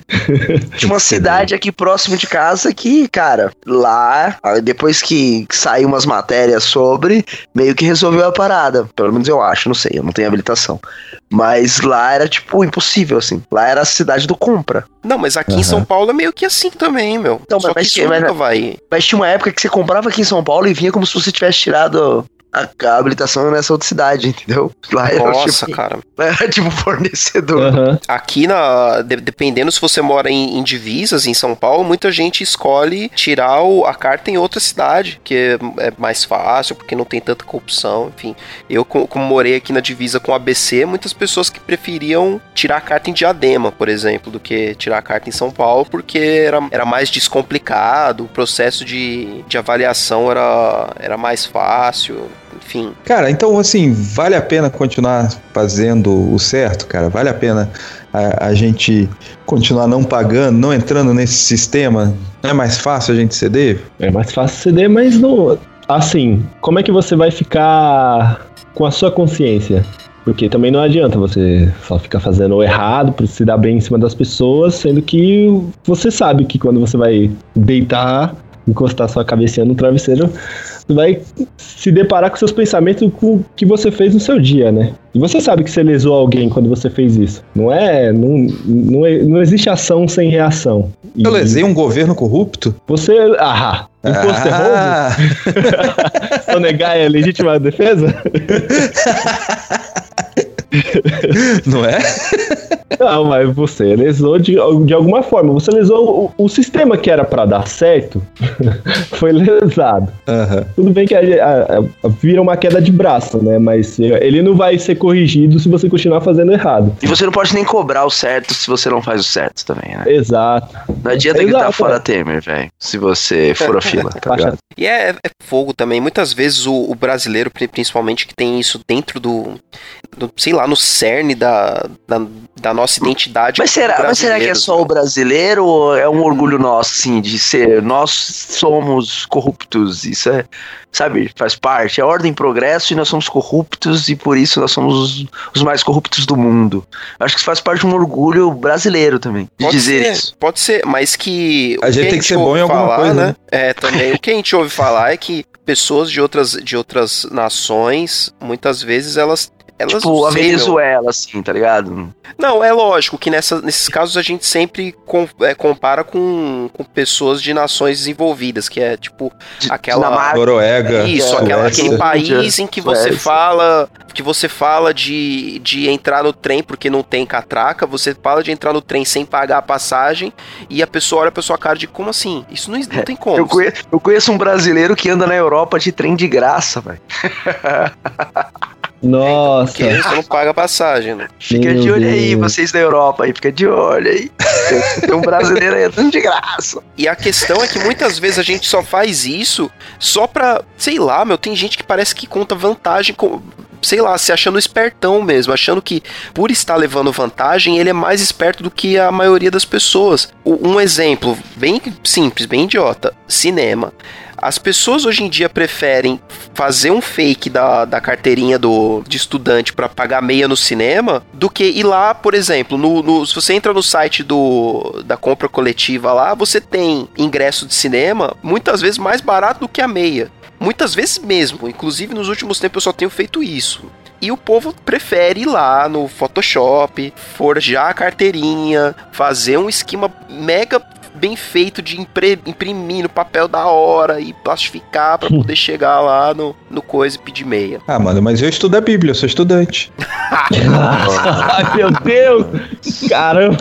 Tinha uma cidade aqui próximo de casa que, cara, lá, depois que saiu umas matérias sobre, meio que resolveu a parada. Pelo menos eu acho, não sei, eu não tenho habilitação. Mas lá era, tipo, impossível, assim. Lá era a cidade do compra. Não, mas aqui em Aham. São Paulo é meio que assim também, meu. Então, Só mas- que mas- nunca vai. Mas tinha uma época que você comprava aqui em São Paulo e vinha como se você tivesse tirado a, a habilitação nessa outra cidade, entendeu? Lá era, Nossa, tipo, cara. Era tipo fornecedor. Aqui na. de- dependendo se você mora em, em divisas em São Paulo, muita gente escolhe tirar o- a carta em outra cidade, que é, é mais fácil, porque não tem tanta corrupção, enfim. Eu, co- como morei aqui na divisa com ABC, muitas pessoas que preferiam tirar a carta em Diadema, por exemplo, do que tirar a carta em São Paulo, porque era, era mais descomplicado, o processo de, de avaliação era, era mais fácil, enfim. Cara, então assim, vale a pena continuar fazendo o certo, cara? Vale a pena a, a gente continuar não pagando, não entrando nesse sistema? Não é mais fácil a gente ceder? É mais fácil ceder, mas não. Assim, como é que você vai ficar com a sua consciência? Porque também não adianta você só ficar fazendo o errado pra se dar bem em cima das pessoas, sendo que você sabe que quando você vai deitar, encostar sua cabecinha no travesseiro, vai se deparar com seus pensamentos com o que você fez no seu dia, né? E você sabe que você lesou alguém quando você fez isso. Não é. Não, não, é- não existe ação sem reação. E Eu lesei um governo corrupto? Você. Ah! Imposto Ah. é roubo? Sonegar é legítima defesa? Não é? Não, mas você lesou de, de alguma forma. Você lesou o, o sistema que era pra dar certo. foi lesado. Tudo bem que a- a- a- vira uma queda de braço, né? Mas ele não vai ser corrigido se você continuar fazendo errado. E você não pode nem cobrar o certo se você não faz o certo também, né? Exato. Não adianta gritar Exato, fora é. Temer, velho. Se você for a fila, tá ligado? E é, é fogo também. Muitas vezes o, o brasileiro, pri- principalmente, que tem isso dentro do, do, sei lá, no cerne da, da, da nossa identidade. Mas será, mas será que é só o brasileiro ou é um orgulho nosso, assim, de ser nós somos corruptos? Isso é, sabe, faz parte. É ordem e progresso e nós somos corruptos e por isso nós somos os, os mais corruptos do mundo. Acho que isso faz parte de um orgulho brasileiro também, de Pode dizer ser, isso. Pode ser, mas que. A gente tem que ser bom em alguma falar, coisa, né? né? É, também. o que a gente ouve falar é que pessoas de outras, de outras nações, muitas vezes elas. Elas Tipo, a Venezuela, assim, tá ligado? Não, é lógico que nessa, nesses casos a gente sempre com- é, compara com, com pessoas de nações desenvolvidas, que é tipo aquela. Dinamarca, Noruega, Isso, aquela, aquele país em que você Suécia. fala. Que você fala de, de entrar no trem porque não tem catraca, você fala de entrar no trem sem pagar a passagem, e a pessoa olha pra sua cara de como assim? Isso não, não tem como. Eu conheço, eu conheço um brasileiro que anda na Europa de trem de graça, velho. Nossa. Porque você não paga passagem, né? Fica Meu de olho aí, Deus. vocês da Europa aí, fica de olho aí. Tem- um brasileiro aí andando de graça. E a questão é que muitas vezes a gente só faz isso só pra, sei lá, meu, tem gente que parece que conta vantagem com. Sei lá, se achando espertão mesmo, achando que por estar levando vantagem, ele é mais esperto do que a maioria das pessoas. Um exemplo bem simples, bem idiota: cinema. As pessoas hoje em dia preferem fazer um fake da, da carteirinha do, de estudante pra pagar meia no cinema do que ir lá, por exemplo, no, no- se você entra no site do, da compra coletiva lá, você tem ingresso de cinema muitas vezes mais barato do que a meia. Muitas vezes mesmo. Inclusive, nos últimos tempos eu só tenho feito isso. E o povo prefere ir lá no Photoshop, forjar a carteirinha, fazer um esquema mega bem feito de imprimir no papel da hora e plastificar pra poder chegar lá no, no coisa e pedir meia. Ah, mano, mas eu estudo a Bíblia, eu sou estudante. Ai, meu Deus! Caramba!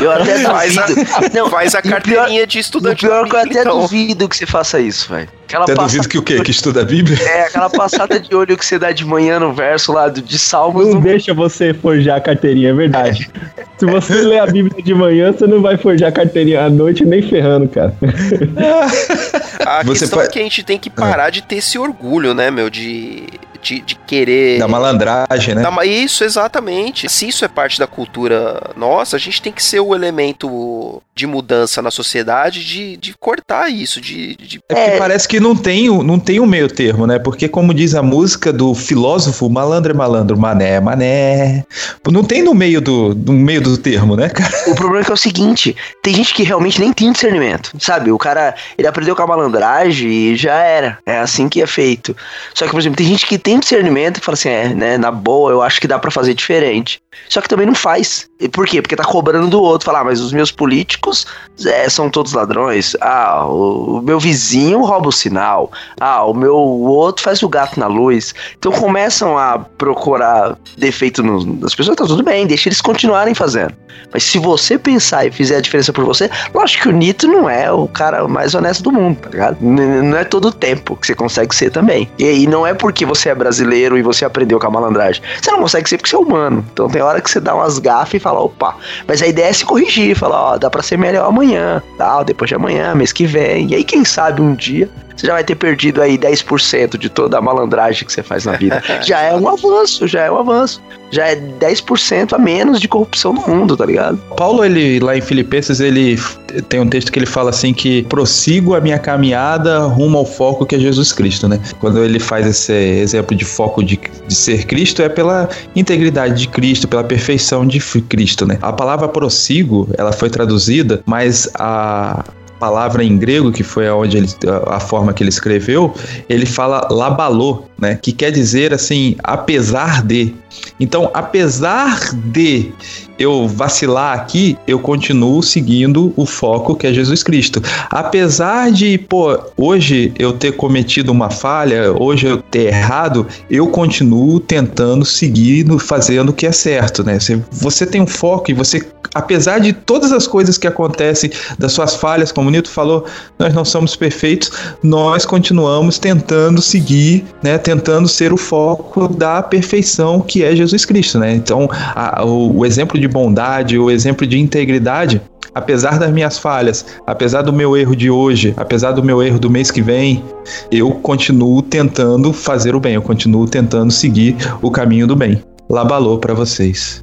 Eu até Faz a. Não, faz a o pior- carteirinha de O estudante pior da é que eu até então. duvido que você faça isso, velho. Aquela Até duvido que o quê? Que estuda a Bíblia? É, aquela passada de olho que você dá de manhã no verso lá do, de Salmos. Não não- deixa você forjar a carteirinha, é verdade. Se você ler a Bíblia de manhã, você não vai forjar a carteirinha à noite nem ferrando, cara. A Você questão pode- é que a gente tem que parar de ter esse orgulho, né, meu, de, de, de querer... Da malandragem, né? Da Isso, exatamente. Se isso é parte da cultura nossa, a gente tem que ser o elemento de mudança na sociedade de, de cortar isso, de... de- É porque parece que não tem, o- não tem o meio termo, né? Porque, como diz a música do filósofo, malandro é malandro, mané é mané. Não tem no meio do, no meio do termo, né, cara? O problema é que é o seguinte: tem gente que realmente nem tem discernimento. Sabe? O cara, ele aprendeu com a malandragem e já era. É assim que é feito. Só que, por exemplo, tem gente que tem discernimento e fala assim: é, né, na boa, eu acho que dá pra fazer diferente. Só que também não faz. E por quê? Porque tá cobrando do outro. Falar, ah, mas os meus políticos é, são todos ladrões. Ah, o, o meu vizinho rouba o sinal. Ah, o meu o outro faz o gato na luz. Então começam a procurar defeito nas pessoas, tá tudo bem, deixa eles continuarem fazendo. Mas se você pensar e fizer a diferença por você, lógico que o Nito não é o cara mais honesto do mundo, tá ligado? N- não é todo o tempo que você consegue ser também. E aí não é porque você é brasileiro e você aprendeu com a malandragem. Você não consegue ser porque você é humano. Então tem hora que você dá umas gafas e fala, opa. Mas a ideia é se corrigir, falar, ó, dá pra ser melhor amanhã, tal, depois de amanhã, mês que vem. E aí, quem sabe um dia você já vai ter perdido aí 10% de toda a malandragem que você faz na vida. já é um avanço, já é um avanço. Já é 10% a menos de corrupção no mundo, tá ligado? Paulo, ele lá em Filipenses, ele tem um texto que ele fala assim que prossigo a minha caminhada rumo ao foco que é Jesus Cristo, né? Quando ele faz esse exemplo de foco de, de ser Cristo, é pela integridade de Cristo, pela perfeição de Cristo, né? A palavra prossigo, ela foi traduzida, mas a palavra em grego, que foi aonde ele, a forma que ele escreveu, ele fala labalô, né? Que quer dizer assim, apesar de. Então, apesar de eu vacilar aqui, eu continuo seguindo o foco que é Jesus Cristo. Apesar de, pô, hoje eu ter cometido uma falha, hoje eu ter errado, eu continuo tentando seguir, fazendo o que é certo, né? Você, você tem um foco e você, apesar de todas as coisas que acontecem, das suas falhas, como o Nito falou, nós não somos perfeitos, nós continuamos tentando seguir, né? Tentando ser o foco da perfeição que é Jesus Cristo, né? Então, a- o, o exemplo de bondade, o exemplo de integridade, apesar das minhas falhas, apesar do meu erro de hoje, apesar do meu erro do mês que vem, eu continuo tentando fazer o bem, eu continuo tentando seguir o caminho do bem. Labalô pra vocês.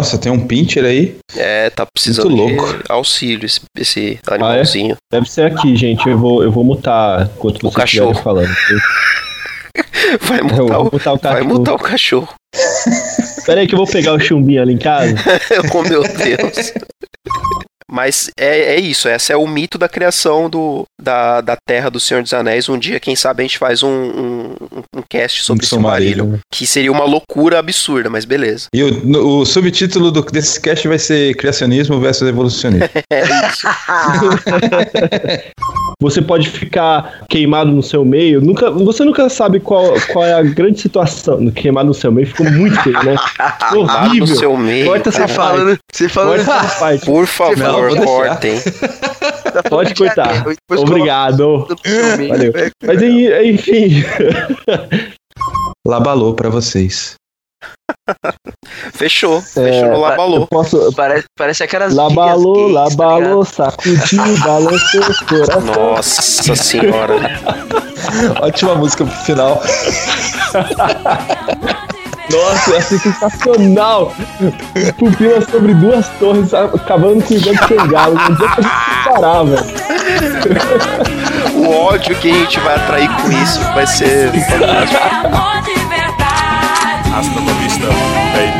Nossa, tem um pincher aí. É, tá precisando Muito de louco. auxílio esse, esse Ah, é? animalzinho. Deve ser aqui, gente. Eu vou, eu vou mutar enquanto vocês cachorro. estiverem falando. Vai mutar, o, mutar o vai cachorro. mutar o cachorro. Pera aí que eu vou pegar o chumbinho ali em casa. oh, meu Deus. Mas é, é isso, essa é o mito da criação do, da, da Terra do Senhor dos Anéis. Um dia, quem sabe, a gente faz um, um, um cast sobre Um Silmarillion. Silmarillion. Que seria uma loucura absurda, mas beleza. E o, no- o subtítulo do, desse cast vai ser Criacionismo versus Evolucionismo. É isso. Você pode ficar queimado no seu meio. Nunca, você nunca sabe qual, qual é a grande situação. Queimado no seu meio ficou muito feio, né? Queimado no horrível. seu meio, Corta essa cara. parte. Falando, você falando Corta essa parte. Por favor, Deixar. cortem. Pode cortar. Obrigado. Valeu. É, Mas en- enfim. Labalô pra vocês. Fechou. Fechou É, no Labalô. Posso... Parece, parece aquelas Labalô, gays, tá labalô, sacudiu, balançou o coração. Nossa senhora. Ótima música pro final. Nossa, essa é sensacional! Pupila sobre duas torres, acabando com o Ivete Sangalo. Não adianta a gente parar, velho. O ódio que a gente vai atrair com isso vai ser fantástico. Hasta la vista, baby.